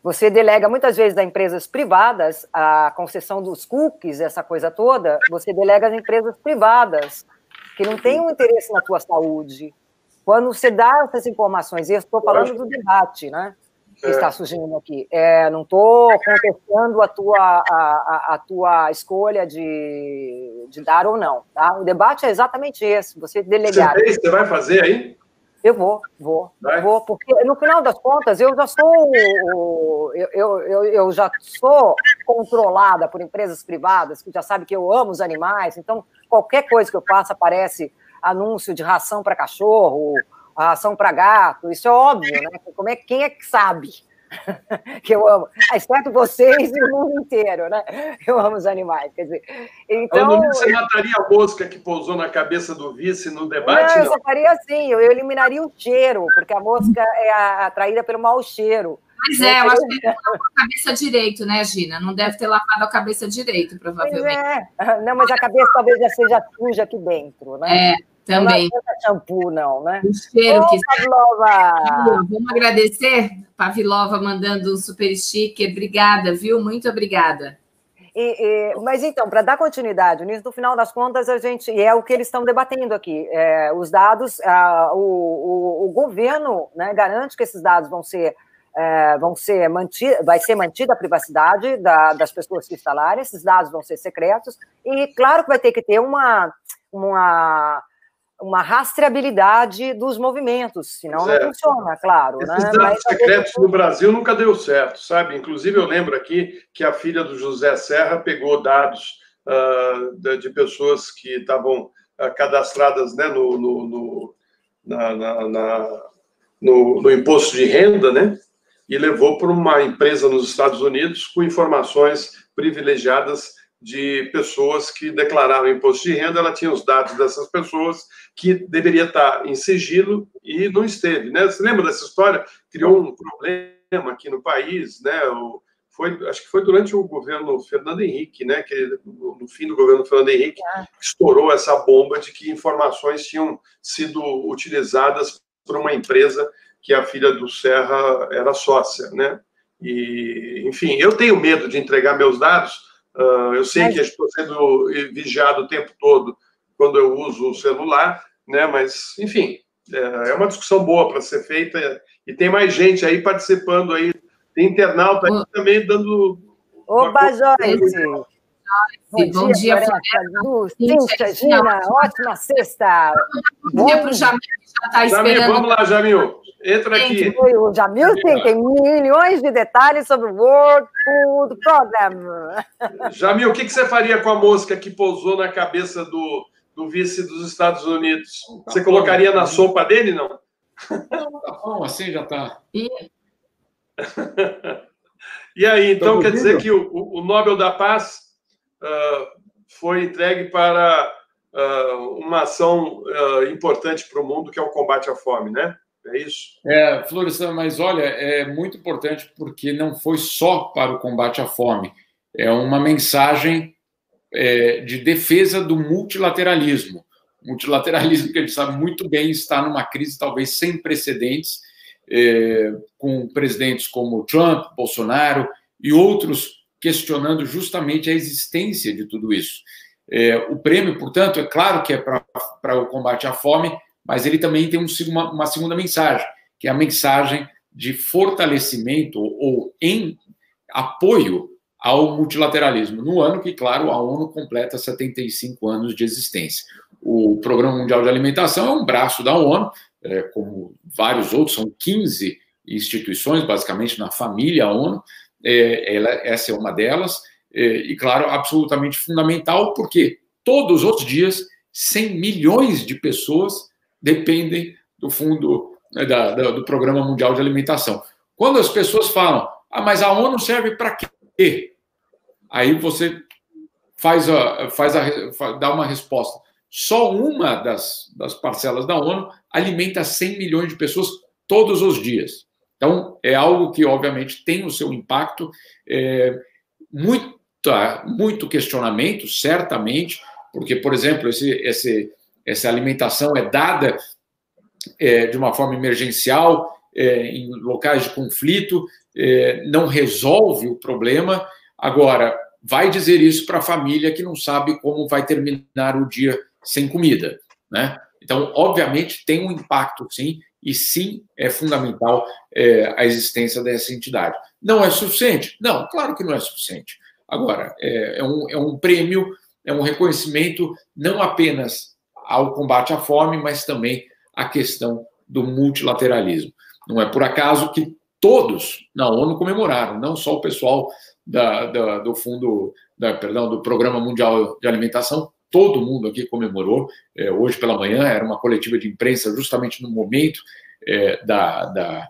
você delega muitas vezes a empresas privadas, a concessão dos cookies, essa coisa toda, você delega às empresas privadas, que não têm um interesse na tua saúde. Quando você dá essas informações, e eu estou falando do debate, né? Que é. está surgindo aqui. É, não estou contestando a tua, a, a, tua escolha de, de dar ou não. Tá? O debate é exatamente esse, você delegar. Você, fez, você vai fazer aí? Eu vou, vou, vai? vou, porque no final das contas eu já sou eu, eu, eu, eu já sou controlada por empresas privadas que já sabem que eu amo os animais, então qualquer coisa que eu faça aparece anúncio de ração para cachorro, a ração para gato, isso é óbvio, né? Como é, quem é que sabe que eu amo? Ah, exceto vocês e o mundo inteiro, né? Eu amo os animais, quer dizer. Então, você mataria a mosca que pousou na cabeça do vice no debate? Não, não? eu faria assim, eu eliminaria o cheiro, porque a mosca é atraída pelo mau cheiro. Mas é, eu acho que ele lavou a cabeça direito, né, Gina? Não deve ter lavado a cabeça direito, provavelmente. Pois é. Não, mas a cabeça talvez já seja suja aqui dentro, né? É. Também. Não é shampoo, não, né? O cheiro Ô, que. Pavlova! Vamos agradecer. Pavilova mandando um super sticker. Obrigada, viu? Muito obrigada. E, e, mas então, para dar continuidade nisso, no final das contas, a gente. E é o que eles estão debatendo aqui. É, os dados, a, o, o, o, governo né, garante que esses dados vão ser. É, vão ser mantidos, vai ser mantida a privacidade da, das pessoas que instalarem, esses dados vão ser secretos, e claro que vai ter que ter uma, uma uma rastreabilidade dos movimentos, senão não funciona, claro. Esses né? dados Mas, secretos no Brasil nunca deu certo, sabe? Inclusive, eu lembro aqui que a filha do José Serra pegou dados uh, de, de, pessoas que estavam uh, cadastradas né, no, no, no, na, na, na, no, no imposto de renda, né? E levou para uma empresa nos Estados Unidos com informações privilegiadas de pessoas que declararam imposto de renda, ela tinha os dados dessas pessoas que deveria estar em sigilo e não esteve, né? Você lembra dessa história? Criou um problema aqui no país, né? Foi, acho que foi durante o governo Fernando Henrique, né? Que no fim do governo Fernando Henrique é. estourou essa bomba de que informações tinham sido utilizadas por uma empresa que a filha do Serra era sócia, né? E, enfim, eu tenho medo de entregar meus dados Uh, eu sei mas... que estou sendo vigiado o tempo todo quando eu uso o celular, né? Mas, enfim, é, é uma discussão boa para ser feita e tem mais gente aí participando aí. Tem internauta aí também dando. Opa, Joyce! Bom, bom dia, Cíntia, Gina, ótima sexta. Bom dia para o Jamil, já está esperando. vamos lá, Jamil. Entra aqui. O Jamil tem, milhões de detalhes sobre o World Food Program. Jamil, o que, que você faria com a mosca que pousou na cabeça do, do vice dos Estados Unidos? Tá você colocaria na sopa dele, não? Tá bom, assim já está. E... e aí, então, quer dizer que o, o Nobel da Paz uh, foi entregue para uh, uma ação uh, importante para o mundo, que é o combate à fome, né? É isso? É, Florestan, mas olha, é muito importante porque não foi só para o combate à fome. É uma mensagem é, de defesa do multilateralismo. Multilateralismo, que a gente sabe muito bem, está numa crise talvez sem precedentes, é, com presidentes como Trump, Bolsonaro e outros questionando justamente a existência de tudo isso. É, o prêmio, portanto, é claro que é para o combate à fome, mas ele também tem um, uma, uma, segunda mensagem, que é a mensagem de fortalecimento ou em apoio ao multilateralismo, no ano que, claro, a ONU completa 75 anos de existência. O Programa Mundial de Alimentação é um braço da ONU, é, como vários outros, são 15 instituições, basicamente na família ONU, é, ela, essa é uma delas, é, e claro, absolutamente fundamental, porque todos os dias 100 milhões de pessoas dependem do fundo né, da, da, do Programa Mundial de Alimentação. Quando as pessoas falam, ah, mas a ONU serve para quê? Aí você faz a, faz a, faz, dá uma resposta. Só uma das, das parcelas da ONU alimenta 100 milhões de pessoas todos os dias. Então, é algo que, obviamente, tem o seu impacto. É, muita, muito questionamento, certamente, porque, por exemplo, esse, esse, essa alimentação é dada é, de uma forma emergencial, é, em locais de conflito, é, não resolve o problema. Agora, vai dizer isso para a família que não sabe como vai terminar o dia sem comida, né? Então, obviamente, tem um impacto, sim, e sim é fundamental é, a existência dessa entidade. Não é suficiente? Não, claro que não é suficiente. Agora, é, é, um, é um prêmio, é um reconhecimento não apenas ao combate à fome, mas também à questão do multilateralismo. Não é por acaso que todos na ONU comemoraram, não só o pessoal da, da, do fundo, da, perdão, do Programa Mundial de Alimentação, todo mundo aqui comemorou. É, hoje pela manhã era uma coletiva de imprensa justamente no momento é, da,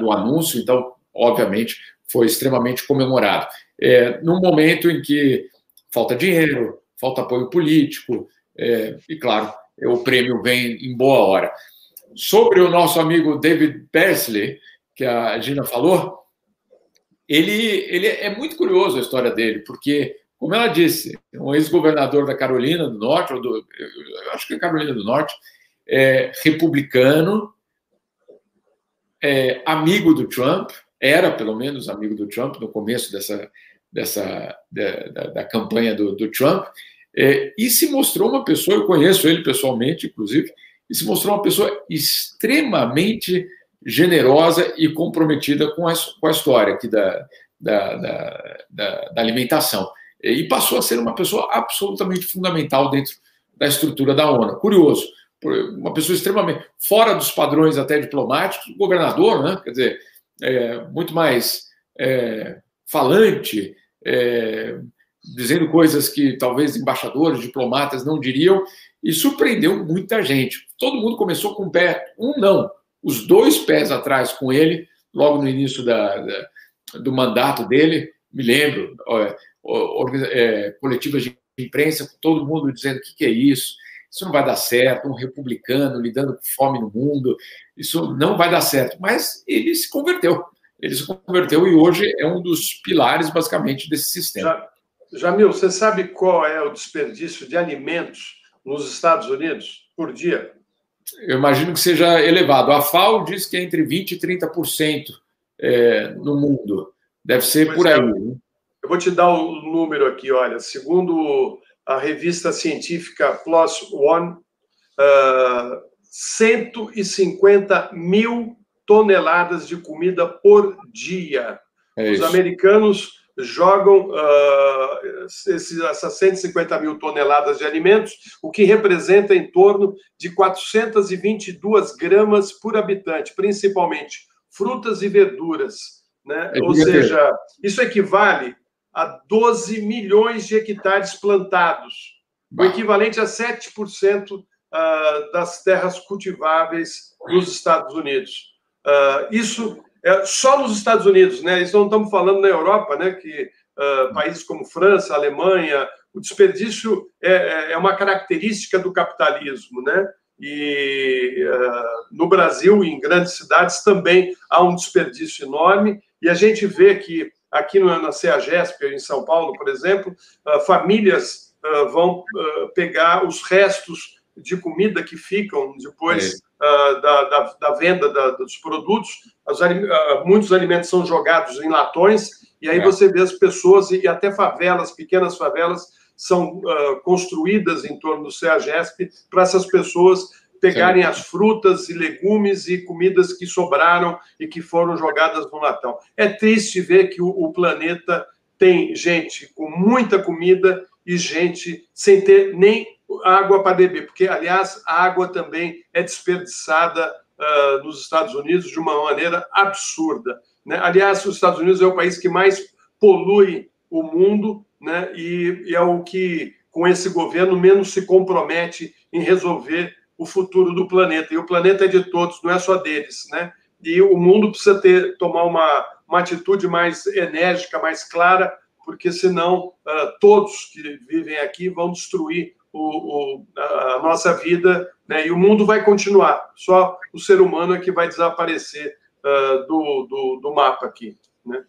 do anúncio, então, obviamente, foi extremamente comemorado. É, num momento em que falta dinheiro, falta apoio político, é, e claro, o prêmio vem em boa hora. Sobre o nosso amigo David Persley, que a Gina falou, ele, ele é muito curioso a história dele, porque como ela disse, um ex-governador da Carolina do Norte, ou do, eu acho que é Carolina do Norte, é, republicano, é, amigo do Trump, era pelo menos amigo do Trump no começo dessa, dessa da, da, da campanha do, do Trump, é, e se mostrou uma pessoa, eu conheço ele pessoalmente, inclusive, e se mostrou uma pessoa extremamente generosa e comprometida com a, com a história aqui da, da, da, da alimentação e passou a ser uma pessoa absolutamente fundamental dentro da estrutura da ONU. Curioso, uma pessoa extremamente fora dos padrões até diplomáticos, governador, né? quer dizer, é, muito mais é, falante, é, dizendo coisas que talvez embaixadores, diplomatas não diriam, e surpreendeu muita gente. Todo mundo começou com o pé, um não, os dois pés atrás com ele, logo no início da, da do mandato dele, me lembro, é, coletivas de imprensa, todo mundo dizendo o que, que é isso, isso não vai dar certo, um republicano lidando com fome no mundo, isso não vai dar certo. Mas ele se converteu, ele se converteu e hoje é um dos pilares, basicamente, desse sistema. Jamil, você sabe qual é o desperdício de alimentos nos Estados Unidos por dia? Eu imagino que seja elevado. A FAO diz que é entre 20% e 30% é, no mundo. Deve ser pois por é. aí. Né? Eu vou te dar o número aqui, olha. Segundo a revista científica Plus One, uh, 150 mil toneladas de comida por dia. É Os americanos jogam uh, esses, essas 150 mil toneladas de alimentos, o que representa em torno de 422 gramas por habitante, principalmente frutas e verduras. Né? É Ou seja, isso equivale a 12 milhões de hectares plantados, o equivalente a 7% ah, das terras cultiváveis nos Estados Unidos. Ah, isso é só nos Estados Unidos, né? Isso não estamos falando na Europa, né? Que uh, países como França, Alemanha, o desperdício é, é, é, uma característica do capitalismo, né? e uh, no Brasil, em grandes cidades, também há um desperdício enorme, e a gente vê que aqui na CEAGESP, em São Paulo, por exemplo, uh, famílias vão pegar os restos de comida que ficam depois é. da, da, da, venda da, dos produtos, As, muitos alimentos são jogados em latões, e aí é. você vê as pessoas, e até favelas, pequenas favelas, são uh, construídas em torno do CEAGESP para essas pessoas pegarem Sim. as frutas e legumes e comidas que sobraram e que foram jogadas no latão. É triste ver que o, o planeta tem gente com muita comida e gente sem ter nem água para beber, porque, aliás, a água também é desperdiçada uh, nos Estados Unidos de uma maneira absurda. Né? Aliás, os Estados Unidos é o país que mais polui o mundo né? e, e é o que, com esse governo, menos se compromete em resolver o futuro do planeta. E o planeta é de todos, não é só deles. Né? E o mundo precisa ter, tomar uma, uma atitude mais enérgica, mais clara, porque senão uh, todos que vivem aqui vão destruir o, o, a nossa vida né? e o mundo vai continuar. Só o ser humano é que vai desaparecer uh, do, do, do, mapa aqui. Né?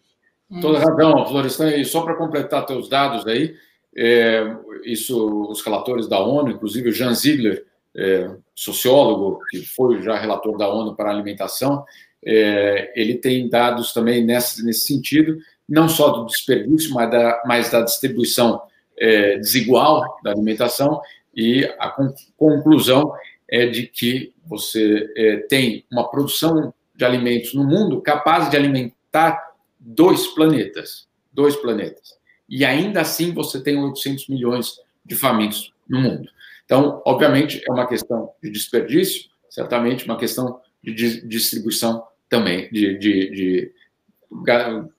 Toda razão, Florestan. E só para completar teus dados aí, é, isso, os relatores da ONU, inclusive o Jean Ziegler, é, sociólogo, que foi já relator da ONU para a alimentação, é, ele tem dados também nesse, nesse sentido, não só do desperdício, mas da, mas da distribuição é, desigual da alimentação, e a conclusão é de que você é, tem uma produção de alimentos no mundo capaz de alimentar dois planetas, dois planetas. E ainda assim você tem 800 milhões de famintos no mundo. Então, obviamente, é uma questão de desperdício, certamente uma questão de distribuição também, de, de, de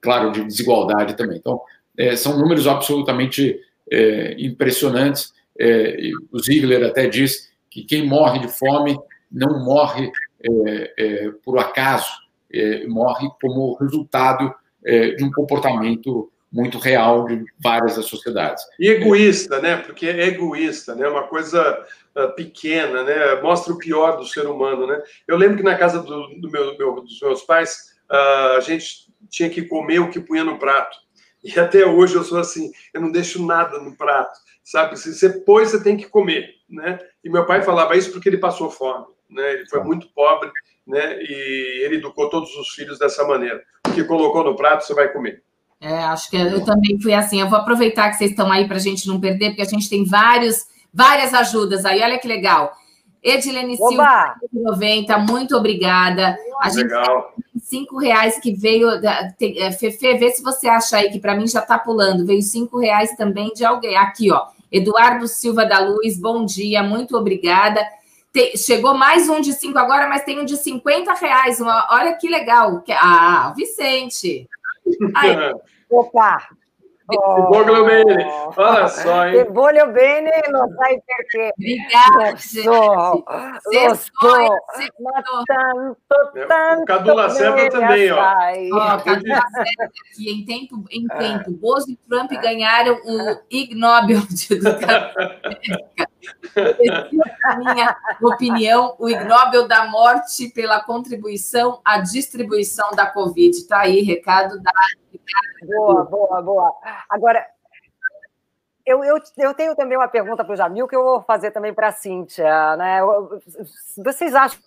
claro, de desigualdade também. Então, é, são números absolutamente é, impressionantes. É, o Ziegler até diz que quem morre de fome não morre é, é, por acaso, é, morre como resultado de um comportamento muito real de várias das sociedades. E egoísta, né? Porque é egoísta, né? Uma coisa uh, pequena, né? Mostra o pior do ser humano, né? Eu lembro que na casa do, do meu, meu, dos meus pais, uh, a gente tinha que comer o que punha no prato. E até hoje eu sou assim, eu não deixo nada no prato, sabe? Se você pôs, você tem que comer, né? E meu pai falava isso porque ele passou fome, né? Ele foi muito pobre, né? E ele educou todos os filhos dessa maneira que colocou no prato, você vai comer. É, acho que eu também fui assim. Eu vou aproveitar que vocês estão aí para a gente não perder, porque a gente tem vários, várias ajudas aí. Olha que legal. Edilene Silva, 90, muito obrigada. A gente Legal. Cinco reais que veio. É, Fefe, vê se você acha aí que para mim já está pulando. Veio cinco reais também de alguém. Aqui, ó. Eduardo Silva da Luz, bom dia, muito obrigada. Tem, chegou mais um de cinco agora, mas tem um de 50 reais. Uma, olha que legal. Ah, Vicente. Opa! Oh, voglio bene, olha só, hein? Voglio bene, lo sai perché. Obrigada, lo so, lo so, ma tanto, tanto. O Cadu Lacerda também, ó. ó Cadu Lacerda aqui, em tempo, em tempo, Bozo e Trump ganharam o Ig Nobel de Educação Na minha opinião, o Ig Nobel da morte pela contribuição à distribuição da Covid. Tá aí, recado da Boa, boa, boa. Agora, eu, eu, eu tenho também uma pergunta para o Jamil que eu vou fazer também para a Cíntia. Né? Vocês acham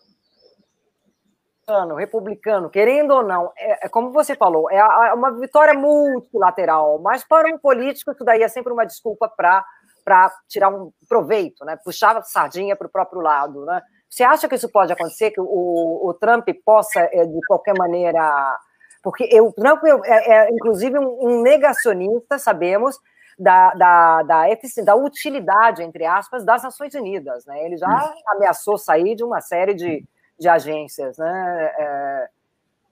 republicano, querendo ou não, é, é como você falou, é uma vitória multilateral, mas para um político isso daí é sempre uma desculpa para para tirar um proveito, né? puxar a sardinha para o próprio lado. Né? Você acha que isso pode acontecer, que o, o Trump possa, é, de qualquer maneira, porque eu, Trump é, é inclusive um, um, negacionista, sabemos, da, da, da, da, utilidade, entre aspas, das Nações Unidas. Né? Ele já ameaçou sair de uma série de, de agências. Né? É...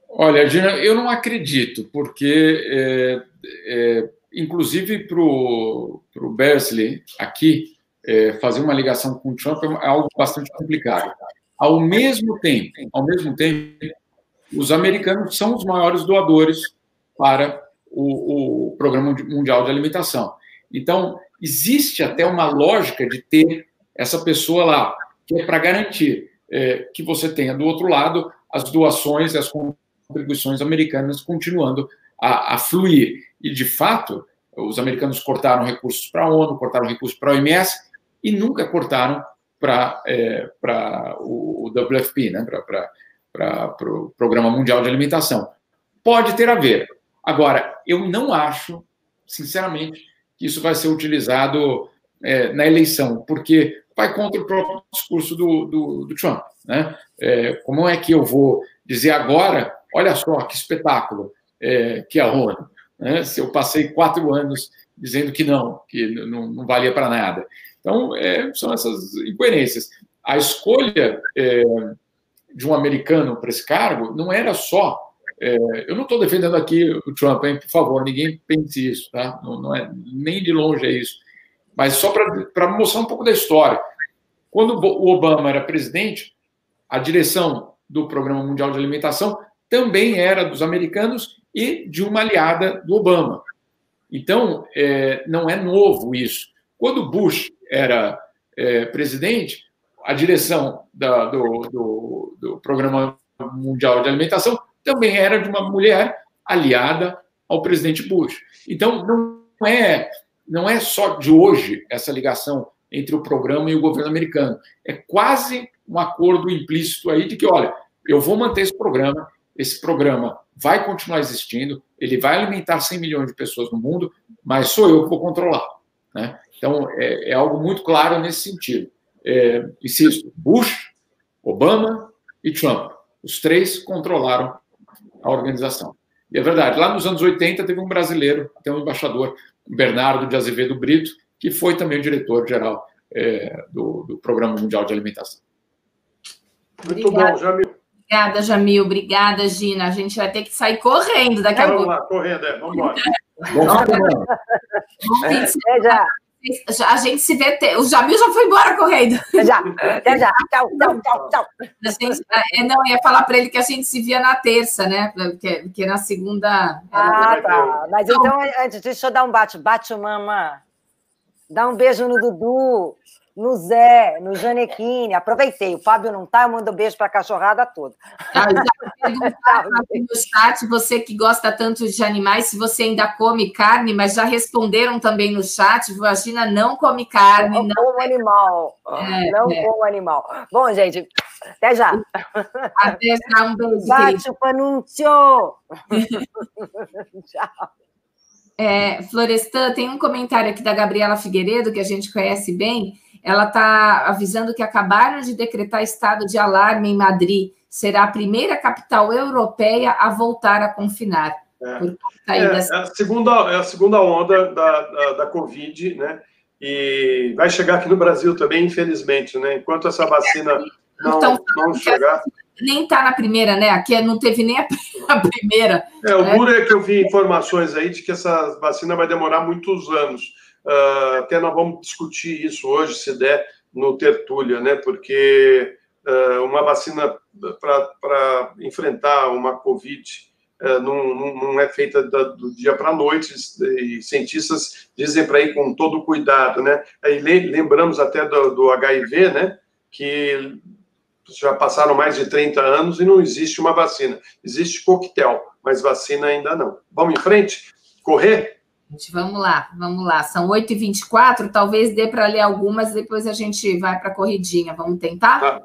Olha, Gina, eu não acredito, porque, é, é, inclusive, para o Bersley aqui, é, fazer uma ligação com o Trump é algo bastante complicado. Ao mesmo tempo, ao mesmo tempo, os americanos são os maiores doadores para o, o Programa Mundial de Alimentação. Então, existe até uma lógica de ter essa pessoa lá. que é para garantir é, que você tenha do outro lado as doações e as contribuições americanas continuando a, a fluir. E, de fato, os americanos cortaram recursos para a ONU, cortaram recursos para a OMS e nunca cortaram para é, o, WFP, né, para o pro Programa Mundial de Alimentação. Pode ter a ver. Agora, eu não acho, sinceramente, que isso vai ser utilizado é, na eleição, porque vai contra o próprio discurso do, do, do Trump. Né? É, como é que eu vou dizer agora, olha só que espetáculo é, que é a ONU, né? se eu passei quatro anos dizendo que não, que não, não valia para nada. Então, é, são essas incoerências. A escolha é, de um americano para esse cargo não era só. É, eu não estou defendendo aqui o Trump, hein, por favor, ninguém pense isso, tá? Não, não é nem de longe é isso. Mas só para mostrar um pouco da história. Quando o Obama era presidente, a direção do Programa Mundial de Alimentação também era dos americanos e de uma aliada do Obama. Então, é, não é novo isso. Quando Bush era é, presidente, a direção da, do, do, do, Programa Mundial de Alimentação também era de uma mulher aliada ao presidente Bush. Então, não é, não é só de hoje essa ligação entre o programa e o governo americano. É quase um acordo implícito aí de que, olha, eu vou manter esse programa, esse programa vai continuar existindo, ele vai alimentar 100 milhões de pessoas no mundo, mas sou eu que vou controlar. Né? Então, é, é, algo muito claro nesse sentido. É, insisto, Bush, Obama e Trump, os três controlaram a organização. E é verdade, lá nos anos 80 teve um brasileiro, até um embaixador, Bernardo de Azevedo Brito, que foi também o diretor-geral é, do, do, Programa Mundial de Alimentação. Muito Obrigada. bom, Jamil. Obrigada, Jamil. Obrigada, Gina. A gente vai ter que sair correndo daqui a pouco. Vamos lá, correndo, é. Vamos embora. Bom, já a gente se vê. Te... O Jamil já foi embora correndo. Já, até já. Tchau, tchau, tchau, tchau. Gente, é, não, ia falar para ele que a gente se via na terça, né? Porque, porque na segunda. Ah, tá. Mas então, antes, deixa eu dar um bate. Bate, mama. Dá um beijo no Dudu no Zé, no Janequine. Aproveitei, o Fábio não tá, eu mando um beijo para a cachorrada toda. Ah, já no chat, você que gosta tanto de animais, se você ainda come carne, mas já responderam também no chat, Vagina não come carne. Não, não como animal. É, não é. como animal. Bom, gente, até já. Até já, um beijo. Bate o panúncio. Tchau. É, Florestan, tem um comentário aqui da Gabriela Figueiredo, que a gente conhece bem, ela está avisando que acabaram de decretar estado de alarme em Madrid. Será a primeira capital europeia a voltar a confinar. É, é, dessa... é a, segunda, é a segunda onda da, da, da, Covid, né? E vai chegar aqui no Brasil também, infelizmente, né? Enquanto essa vacina não, então, não chegar. Nem está na primeira, né? Aqui não teve nem a, primeira. É, o né? duro é que eu vi informações aí de que essa vacina vai demorar muitos anos. Uh, até nós vamos discutir isso hoje, se der, no Tertúlia, né? Porque uh, uma vacina para enfrentar uma Covid uh, não, não, é feita do dia para a noite, e cientistas dizem para ir com todo cuidado, né? Aí lembramos até do, do HIV, né? Que já passaram mais de 30 anos e não existe uma vacina. Existe coquetel, mas vacina ainda não. Vamos em frente? Correr? Gente, vamos lá, vamos lá. São 8h24, talvez dê para ler algumas, depois a gente vai para a corridinha. Vamos tentar? Tá.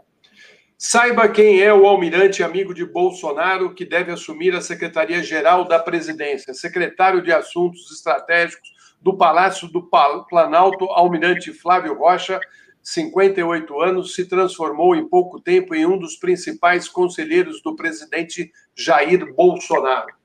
Saiba quem é o almirante amigo de Bolsonaro que deve assumir a Secretaria-Geral da Presidência. Secretário de Assuntos Estratégicos do Palácio do Planalto, almirante Flávio Rocha, 58 anos, se transformou em pouco tempo em um dos principais conselheiros do presidente Jair Bolsonaro.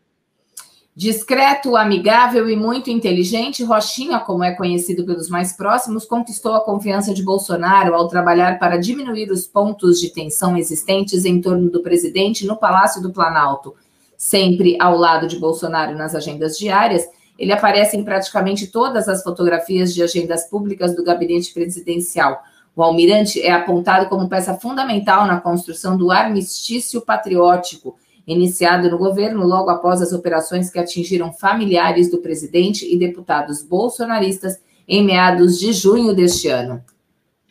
Discreto, amigável e muito inteligente, Rochinha, como é conhecido pelos mais próximos, conquistou a confiança de Bolsonaro ao trabalhar para diminuir os pontos de tensão existentes em torno do presidente no Palácio do Planalto. Sempre ao lado de Bolsonaro nas agendas diárias, ele aparece em praticamente todas as fotografias de agendas públicas do gabinete presidencial. O almirante é apontado como peça fundamental na construção do armistício patriótico iniciado no governo logo após as operações que atingiram familiares do presidente e deputados bolsonaristas em meados de junho deste ano.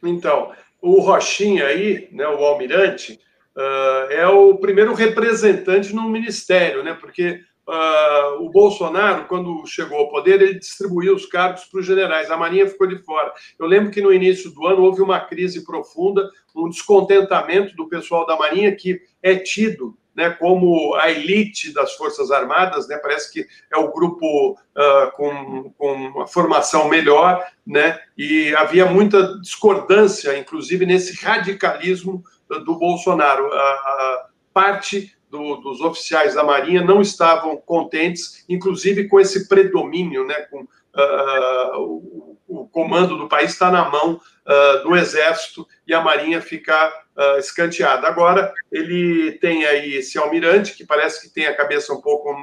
Então, o Rochinha aí, né, o almirante, uh, é o primeiro representante no ministério, né? Porque uh, o Bolsonaro, quando chegou ao poder, ele distribuiu os cargos para os generais. A Marinha ficou de fora. Eu lembro que no início do ano houve uma crise profunda, um descontentamento do pessoal da Marinha que é tido né, como a elite das Forças Armadas, né, parece que é o grupo uh, com, com uma formação melhor, né, e havia muita discordância, inclusive, nesse radicalismo do Bolsonaro. A, a parte do, dos oficiais da Marinha não estavam contentes, inclusive com esse predomínio, né, com uh, o, o, comando do país está na mão uh, do Exército e a Marinha fica uh, escanteada. Agora, ele tem aí esse almirante, que parece que tem a cabeça um pouco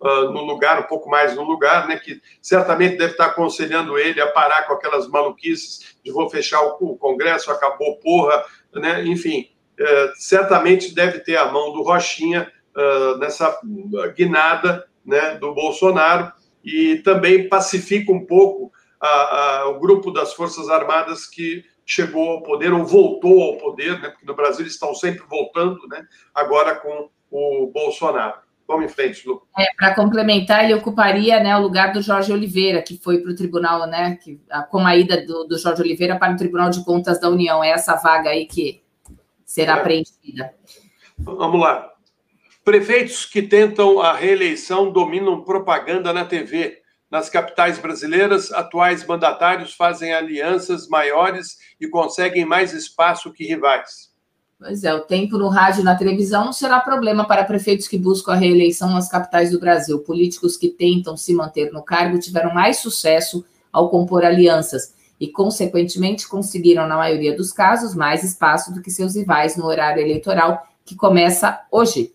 no lugar, um pouco mais no lugar, né, que certamente deve estar aconselhando ele a parar com aquelas maluquices de vou fechar o, o Congresso, acabou, porra, né, enfim é, certamente deve ter a mão do Rochinha uh, nessa guinada né, do Bolsonaro e também pacifica um pouco a, a, o grupo das Forças Armadas que chegou ao poder ou voltou ao poder, né, porque no Brasil eles estão sempre voltando, né, agora com o Bolsonaro. Vamos em frente, Lu. É, para complementar, ele ocuparia né, o lugar do Jorge Oliveira, que foi para o tribunal, né, que, com a ida do, do Jorge Oliveira para o Tribunal de Contas da União. É essa vaga aí que será é. preenchida. Vamos lá. Prefeitos que tentam a reeleição dominam propaganda na TV. Nas capitais brasileiras, atuais mandatários fazem alianças maiores e conseguem mais espaço que rivais. Pois é, o tempo no rádio e na televisão não será problema para prefeitos que buscam a reeleição nas capitais do Brasil. Políticos que tentam se manter no cargo tiveram mais sucesso ao compor alianças e, consequentemente, conseguiram, na maioria dos casos, mais espaço do que seus rivais no horário eleitoral, que começa hoje.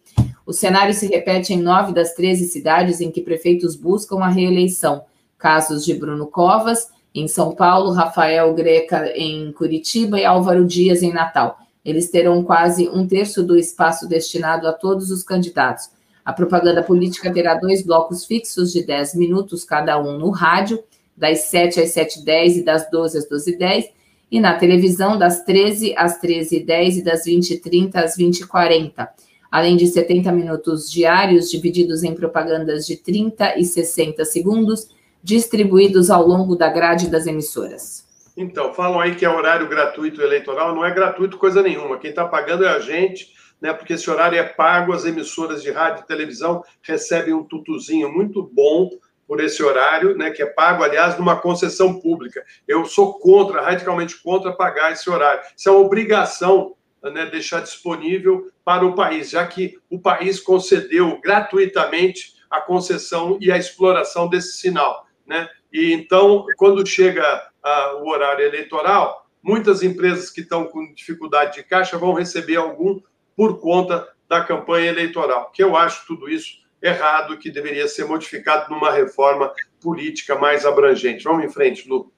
O cenário se repete em nove das 13 cidades em que prefeitos buscam a reeleição. Casos de Bruno Covas, em São Paulo, Rafael Greca, em Curitiba e Álvaro Dias, em Natal. Eles terão quase um terço do espaço destinado a todos os candidatos. A propaganda política terá dois blocos fixos de 10 minutos cada um no rádio das 7 às 7h10 e das 12 às 12h10, e na televisão, das 13 às 13h10 e das 20h30 às 20h40, além de 70 minutos diários, divididos em propagandas de 30 e 60 segundos, distribuídos ao longo da grade das emissoras. Então, falam aí que é horário gratuito eleitoral, não é gratuito coisa nenhuma, quem está pagando é a gente, né, porque esse horário é pago, as emissoras de rádio e televisão recebem um tutuzinho muito bom por esse horário, né, que é pago, aliás, numa concessão pública. Eu sou contra, radicalmente contra pagar esse horário. Isso é uma obrigação né, deixar disponível para o país, já que o país concedeu gratuitamente a concessão e a exploração desse sinal. Né? E então, quando chega a, o horário eleitoral, muitas empresas que estão com dificuldade de caixa vão receber algum por conta da campanha eleitoral, que eu acho tudo isso errado que deveria ser modificado numa reforma política mais abrangente. Vamos em frente, Lu.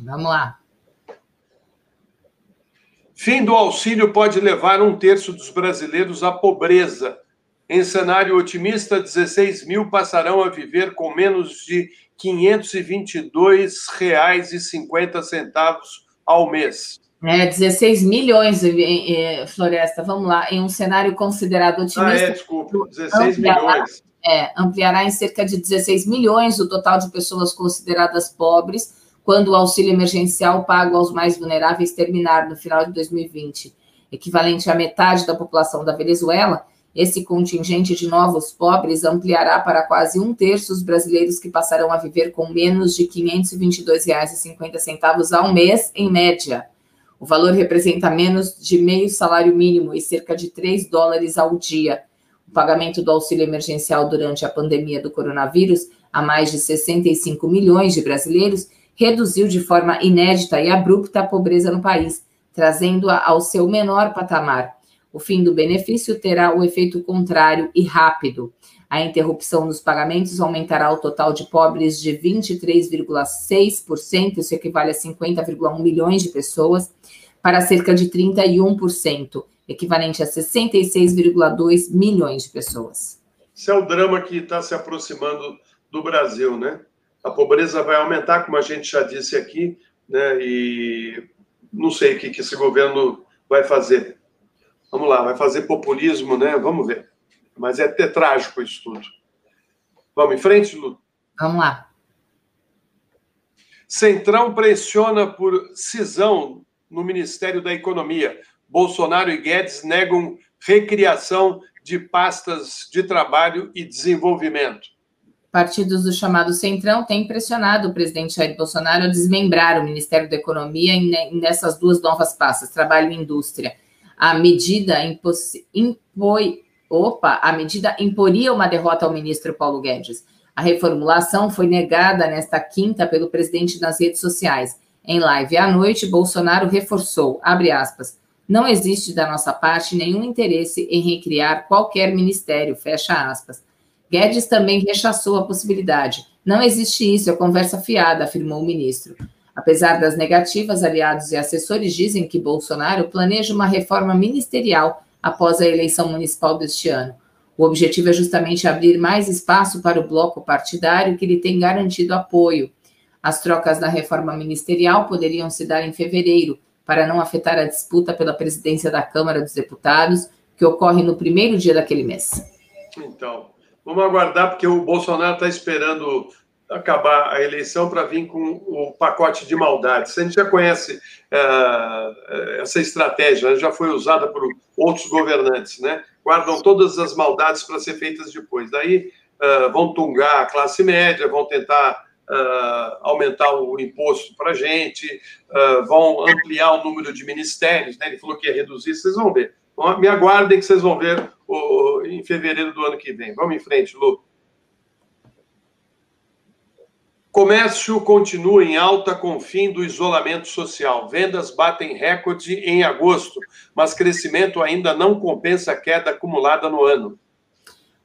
Vamos lá. Fim do auxílio pode levar um terço dos brasileiros à pobreza. Em cenário otimista, 16 mil passarão a viver com menos de R$ 522,50 ao mês. É, 16 milhões, Floresta, vamos lá, em um cenário considerado otimista. Ah, é, desculpa, 16 ampliará, milhões. É, ampliará em cerca de 16 milhões o total de pessoas consideradas pobres quando o auxílio emergencial pago aos mais vulneráveis terminar no final de 2020. Equivalente à metade da população da Venezuela, esse contingente de novos pobres ampliará para quase um terço os brasileiros que passarão a viver com menos de R$ 522,50 ao mês, em média. O valor representa menos de meio salário mínimo e cerca de 3 dólares ao dia. O pagamento do auxílio emergencial durante a pandemia do coronavírus a mais de 65 milhões de brasileiros reduziu de forma inédita e abrupta a pobreza no país, trazendo-a ao seu menor patamar. O fim do benefício terá o efeito contrário e rápido. A interrupção dos pagamentos aumentará o total de pobres de 23,6%, isso equivale a 50,1 milhões de pessoas, para cerca de 31%, equivalente a 66,2 milhões de pessoas. Esse é o drama que está se aproximando do Brasil, né? A pobreza vai aumentar, como a gente já disse aqui, né? E não sei o que, que esse governo vai fazer. Vamos lá, vai fazer populismo, né? Vamos ver. Mas é até trágico isso tudo. Vamos em frente, Lu? Vamos lá. Centrão pressiona por cisão no Ministério da Economia. Bolsonaro e Guedes negam recriação de pastas de trabalho e desenvolvimento. Partidos do chamado Centrão têm pressionado o presidente Jair Bolsonaro a desmembrar o Ministério da Economia nessas duas novas pastas, trabalho e indústria. A medida impoi, opa, a medida imporia uma derrota ao ministro Paulo Guedes. A reformulação foi negada nesta quinta pelo presidente nas redes sociais. Em live à noite, Bolsonaro reforçou, abre aspas, não existe da nossa parte nenhum interesse em recriar qualquer ministério, fecha aspas. Guedes também rechaçou a possibilidade. Não existe isso, é conversa fiada, afirmou o ministro. Apesar das negativas, aliados e assessores dizem que Bolsonaro planeja uma reforma ministerial após a eleição municipal deste ano. O objetivo é justamente abrir mais espaço para o bloco partidário que lhe tem garantido apoio. As trocas na reforma ministerial poderiam se dar em fevereiro, para não afetar a disputa pela presidência da Câmara dos Deputados, que ocorre no primeiro dia daquele mês. Então, vamos aguardar, porque o Bolsonaro está esperando acabar a eleição para vir com o pacote de maldades. A gente já conhece uh, essa estratégia, né? já foi usada por outros governantes, né? Guardam todas as maldades para ser feitas depois. Daí uh, vão tungar a classe média, vão tentar uh, aumentar o imposto para a gente, vão ampliar o número de ministérios, né? Ele falou que ia reduzir, vocês vão ver. Me aguardem que vocês vão ver o, em fevereiro do ano que vem. Vamos em frente, Lu. Comércio continua em alta com o fim do isolamento social. Vendas batem recorde em agosto, mas crescimento ainda não compensa a queda acumulada no ano.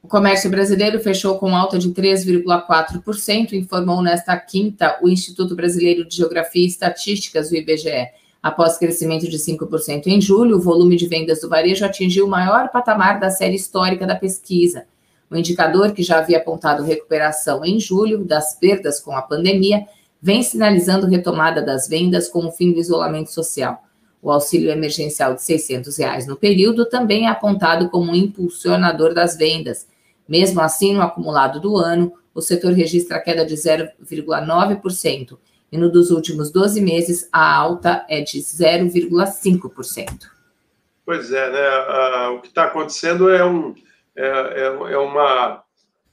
O comércio brasileiro fechou com alta de 3,4%, informou nesta quinta o Instituto Brasileiro de Geografia e Estatísticas, o IBGE. Após crescimento de 5% em julho, o volume de vendas do varejo atingiu o maior patamar da série histórica da pesquisa. O indicador, que já havia apontado recuperação em julho das perdas com a pandemia, vem sinalizando retomada das vendas com o fim do isolamento social. O auxílio emergencial de 600 reais no período também é apontado como um impulsionador das vendas. Mesmo assim, no acumulado do ano, o setor registra queda de 0,9% e no dos últimos 12 meses a alta é de 0,5%. Pois é, né? o que está acontecendo é um é, é, é uma,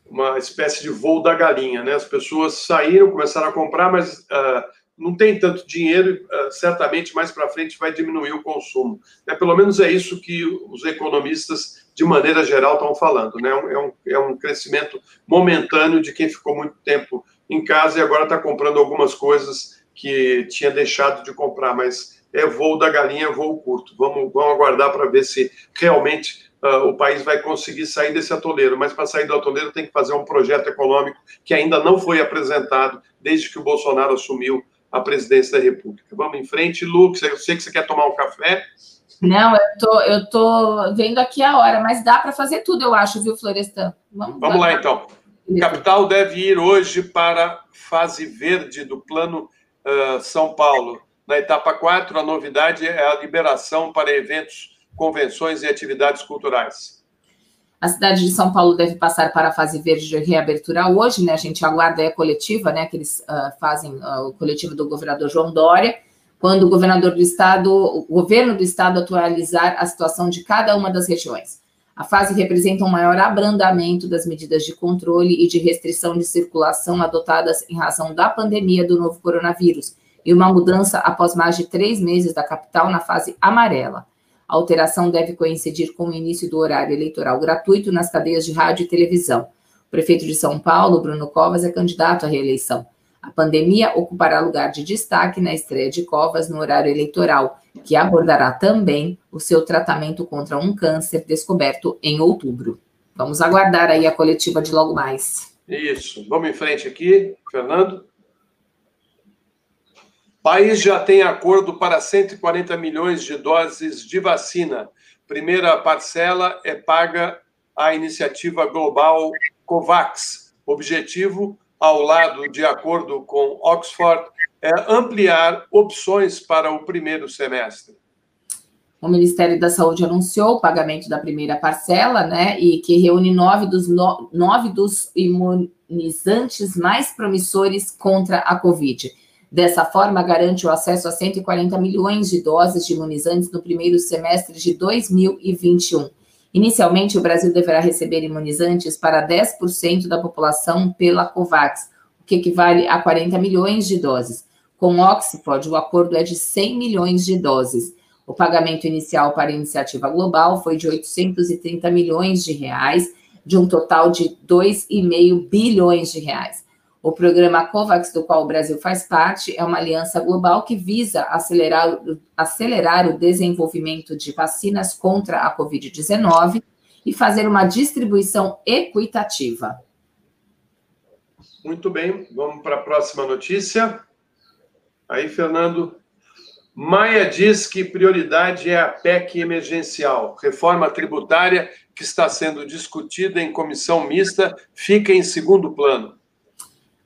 uma espécie de voo da galinha, né? As pessoas saíram, começaram a comprar, mas uh, não tem tanto dinheiro, uh, certamente mais para frente vai diminuir o consumo. É, pelo menos é isso que os economistas, de maneira geral, estão falando, né? É um, é um crescimento momentâneo de quem ficou muito tempo em casa e agora está comprando algumas coisas que tinha deixado de comprar, mas é voo da galinha, voo curto. Vamos, vamos aguardar para ver se realmente uh, o país vai conseguir sair desse atoleiro, mas para sair do atoleiro tem que fazer um projeto econômico que ainda não foi apresentado desde que o Bolsonaro assumiu a presidência da República. Vamos em frente, Lu, eu sei que você quer tomar um café. Não, eu tô, eu tô vendo aqui a hora, mas dá para fazer tudo, eu acho, viu, Florestan? Vamos, Vamos lá, então. Capital deve ir hoje para fase verde do Plano uh, São Paulo. Na etapa 4, a novidade é a liberação para eventos convenções e atividades culturais. A cidade de São Paulo deve passar para a fase verde de reabertura hoje, né? A gente aguarda a coletiva, né? Que eles uh, fazem uh, o coletivo do governador João Dória, quando o governador do estado, o governo do estado atualizar a situação de cada uma das regiões. A fase representa um maior abrandamento das medidas de controle e de restrição de circulação adotadas em razão da pandemia do novo coronavírus e uma mudança após mais de três meses da capital na fase amarela. A alteração deve coincidir com o início do horário eleitoral gratuito nas cadeias de rádio e televisão. O prefeito de São Paulo, Bruno Covas, é candidato à reeleição. A pandemia ocupará lugar de destaque na estreia de Covas no horário eleitoral, que abordará também o seu tratamento contra um câncer descoberto em outubro. Vamos aguardar aí a coletiva de logo mais. Isso. Vamos em frente aqui, Fernando. País já tem acordo para 140 milhões de doses de vacina. Primeira parcela é paga à iniciativa global COVAX. Objetivo, ao lado de acordo com Oxford, ampliar opções para o primeiro semestre. O Ministério da Saúde anunciou o pagamento da primeira parcela, né, e que reúne nove dos, no, nove dos imunizantes mais promissores contra a Covid. Dessa forma, garante o acesso a 140 milhões de doses de imunizantes no primeiro semestre de 2021. Inicialmente, o Brasil deverá receber imunizantes para 10% da população pela COVAX, o que equivale a 40 milhões de doses. Com Oxford, o acordo é de 100 milhões de doses. O pagamento inicial para a iniciativa global foi de 830 milhões de reais, de um total de 2,5 bilhões de reais. O programa COVAX, do qual o Brasil faz parte, é uma aliança global que visa acelerar, acelerar o desenvolvimento de vacinas contra a Covid-19 e fazer uma distribuição equitativa. Muito bem, vamos para a próxima notícia. Aí, Fernando. Maia diz que prioridade é a PEC emergencial. Reforma tributária que está sendo discutida em comissão mista fica em segundo plano.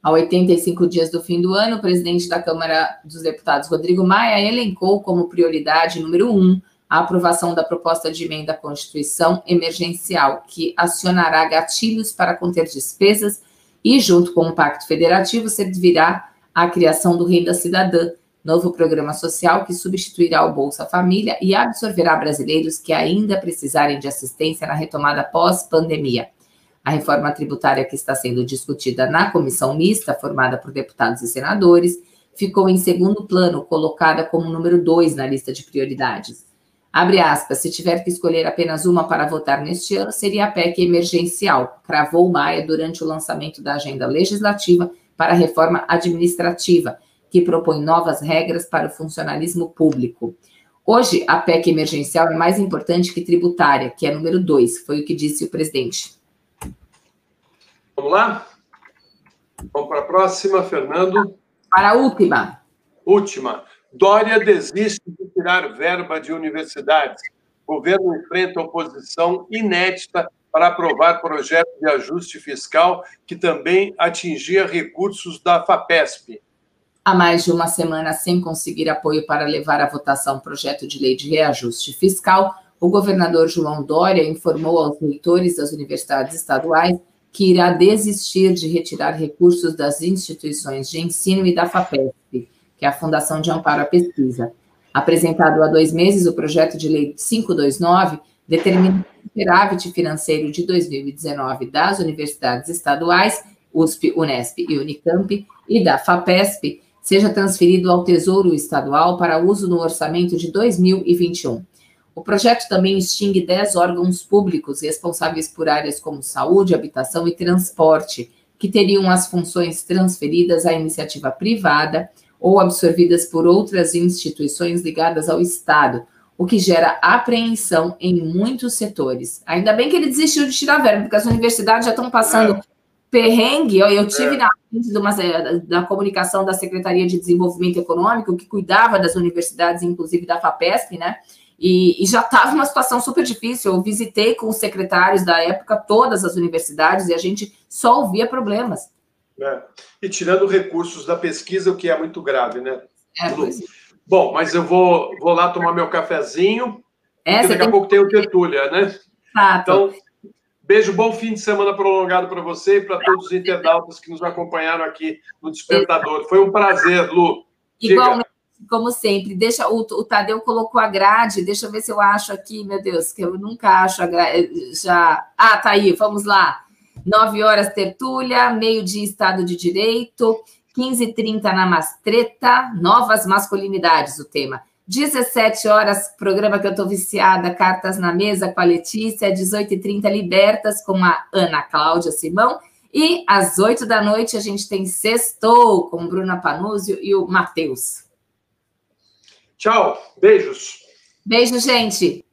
A 85 dias do fim do ano, o presidente da Câmara dos Deputados, Rodrigo Maia, elencou como prioridade número um a aprovação da proposta de emenda à Constituição emergencial, que acionará gatilhos para conter despesas e, junto com o Pacto Federativo, servirá à criação do Renda Cidadã, novo programa social que substituirá o Bolsa Família e absorverá brasileiros que ainda precisarem de assistência na retomada pós-pandemia. A reforma tributária que está sendo discutida na comissão mista, formada por deputados e senadores, ficou em segundo plano, colocada como número dois na lista de prioridades. Abre aspas, se tiver que escolher apenas uma para votar neste ano, seria a PEC emergencial, cravou Maia durante o lançamento da agenda legislativa para a reforma administrativa, que propõe novas regras para o funcionalismo público. Hoje, a PEC emergencial é mais importante que tributária, que é número dois, foi o que disse o presidente. Vamos lá? Vamos para a próxima, Fernando. Para a última. Última. Dória desiste de tirar verba de universidades. O governo enfrenta oposição inédita para aprovar projeto de ajuste fiscal que também atingia recursos da FAPESP. Há mais de uma semana sem conseguir apoio para levar à votação o projeto de lei de reajuste fiscal, o governador João Dória informou aos reitores das universidades estaduais que irá desistir de retirar recursos das instituições de ensino e da FAPESP, que é a Fundação de Amparo à Pesquisa. Apresentado há dois meses, o projeto de lei 529 determina superávit financeiro de 2019 das universidades estaduais, USP, Unesp e Unicamp, e da FAPESP, seja transferido ao Tesouro Estadual para uso no orçamento de 2021. O projeto também extingue 10 órgãos públicos responsáveis por áreas como saúde, habitação e transporte, que teriam as funções transferidas à iniciativa privada ou absorvidas por outras instituições ligadas ao Estado, o que gera apreensão em muitos setores. Ainda bem que ele desistiu de tirar verba, porque as universidades já estão passando é perrengue. Eu, tive é. na frente de uma, da comunicação da Secretaria de Desenvolvimento Econômico, que cuidava das universidades, inclusive da FAPESP, né? E, e já estava uma situação super difícil. Eu visitei com os secretários da época todas as universidades e a gente só ouvia problemas. É. E tirando recursos da pesquisa, o que é muito grave, né? É, pois. É. Bom, mas eu vou, vou lá tomar meu cafezinho. É, daqui tem... a pouco tem o Tertúlia, né? Tá, então, Beijo, bom fim de semana prolongado para você e para todos os internautas que nos acompanharam aqui no Despertador. Foi um prazer, Lu. Igualmente, como sempre. Deixa o, o, Tadeu colocou a grade, deixa eu ver se eu acho aqui, meu Deus, que eu nunca acho a grade. Já. Ah, tá aí, vamos lá. Nove horas tertúlia, meio-dia Estado de Direito, 15h30 na Mastreta, novas masculinidades, o tema. 17 horas, programa que eu estou viciada, Cartas na Mesa com a Letícia, 18h30, Libertas com a Ana Cláudia Simão. E às 8 da noite a gente tem Sextou com Bruna Panúzio e o Matheus. Tchau, beijos. Beijo, gente.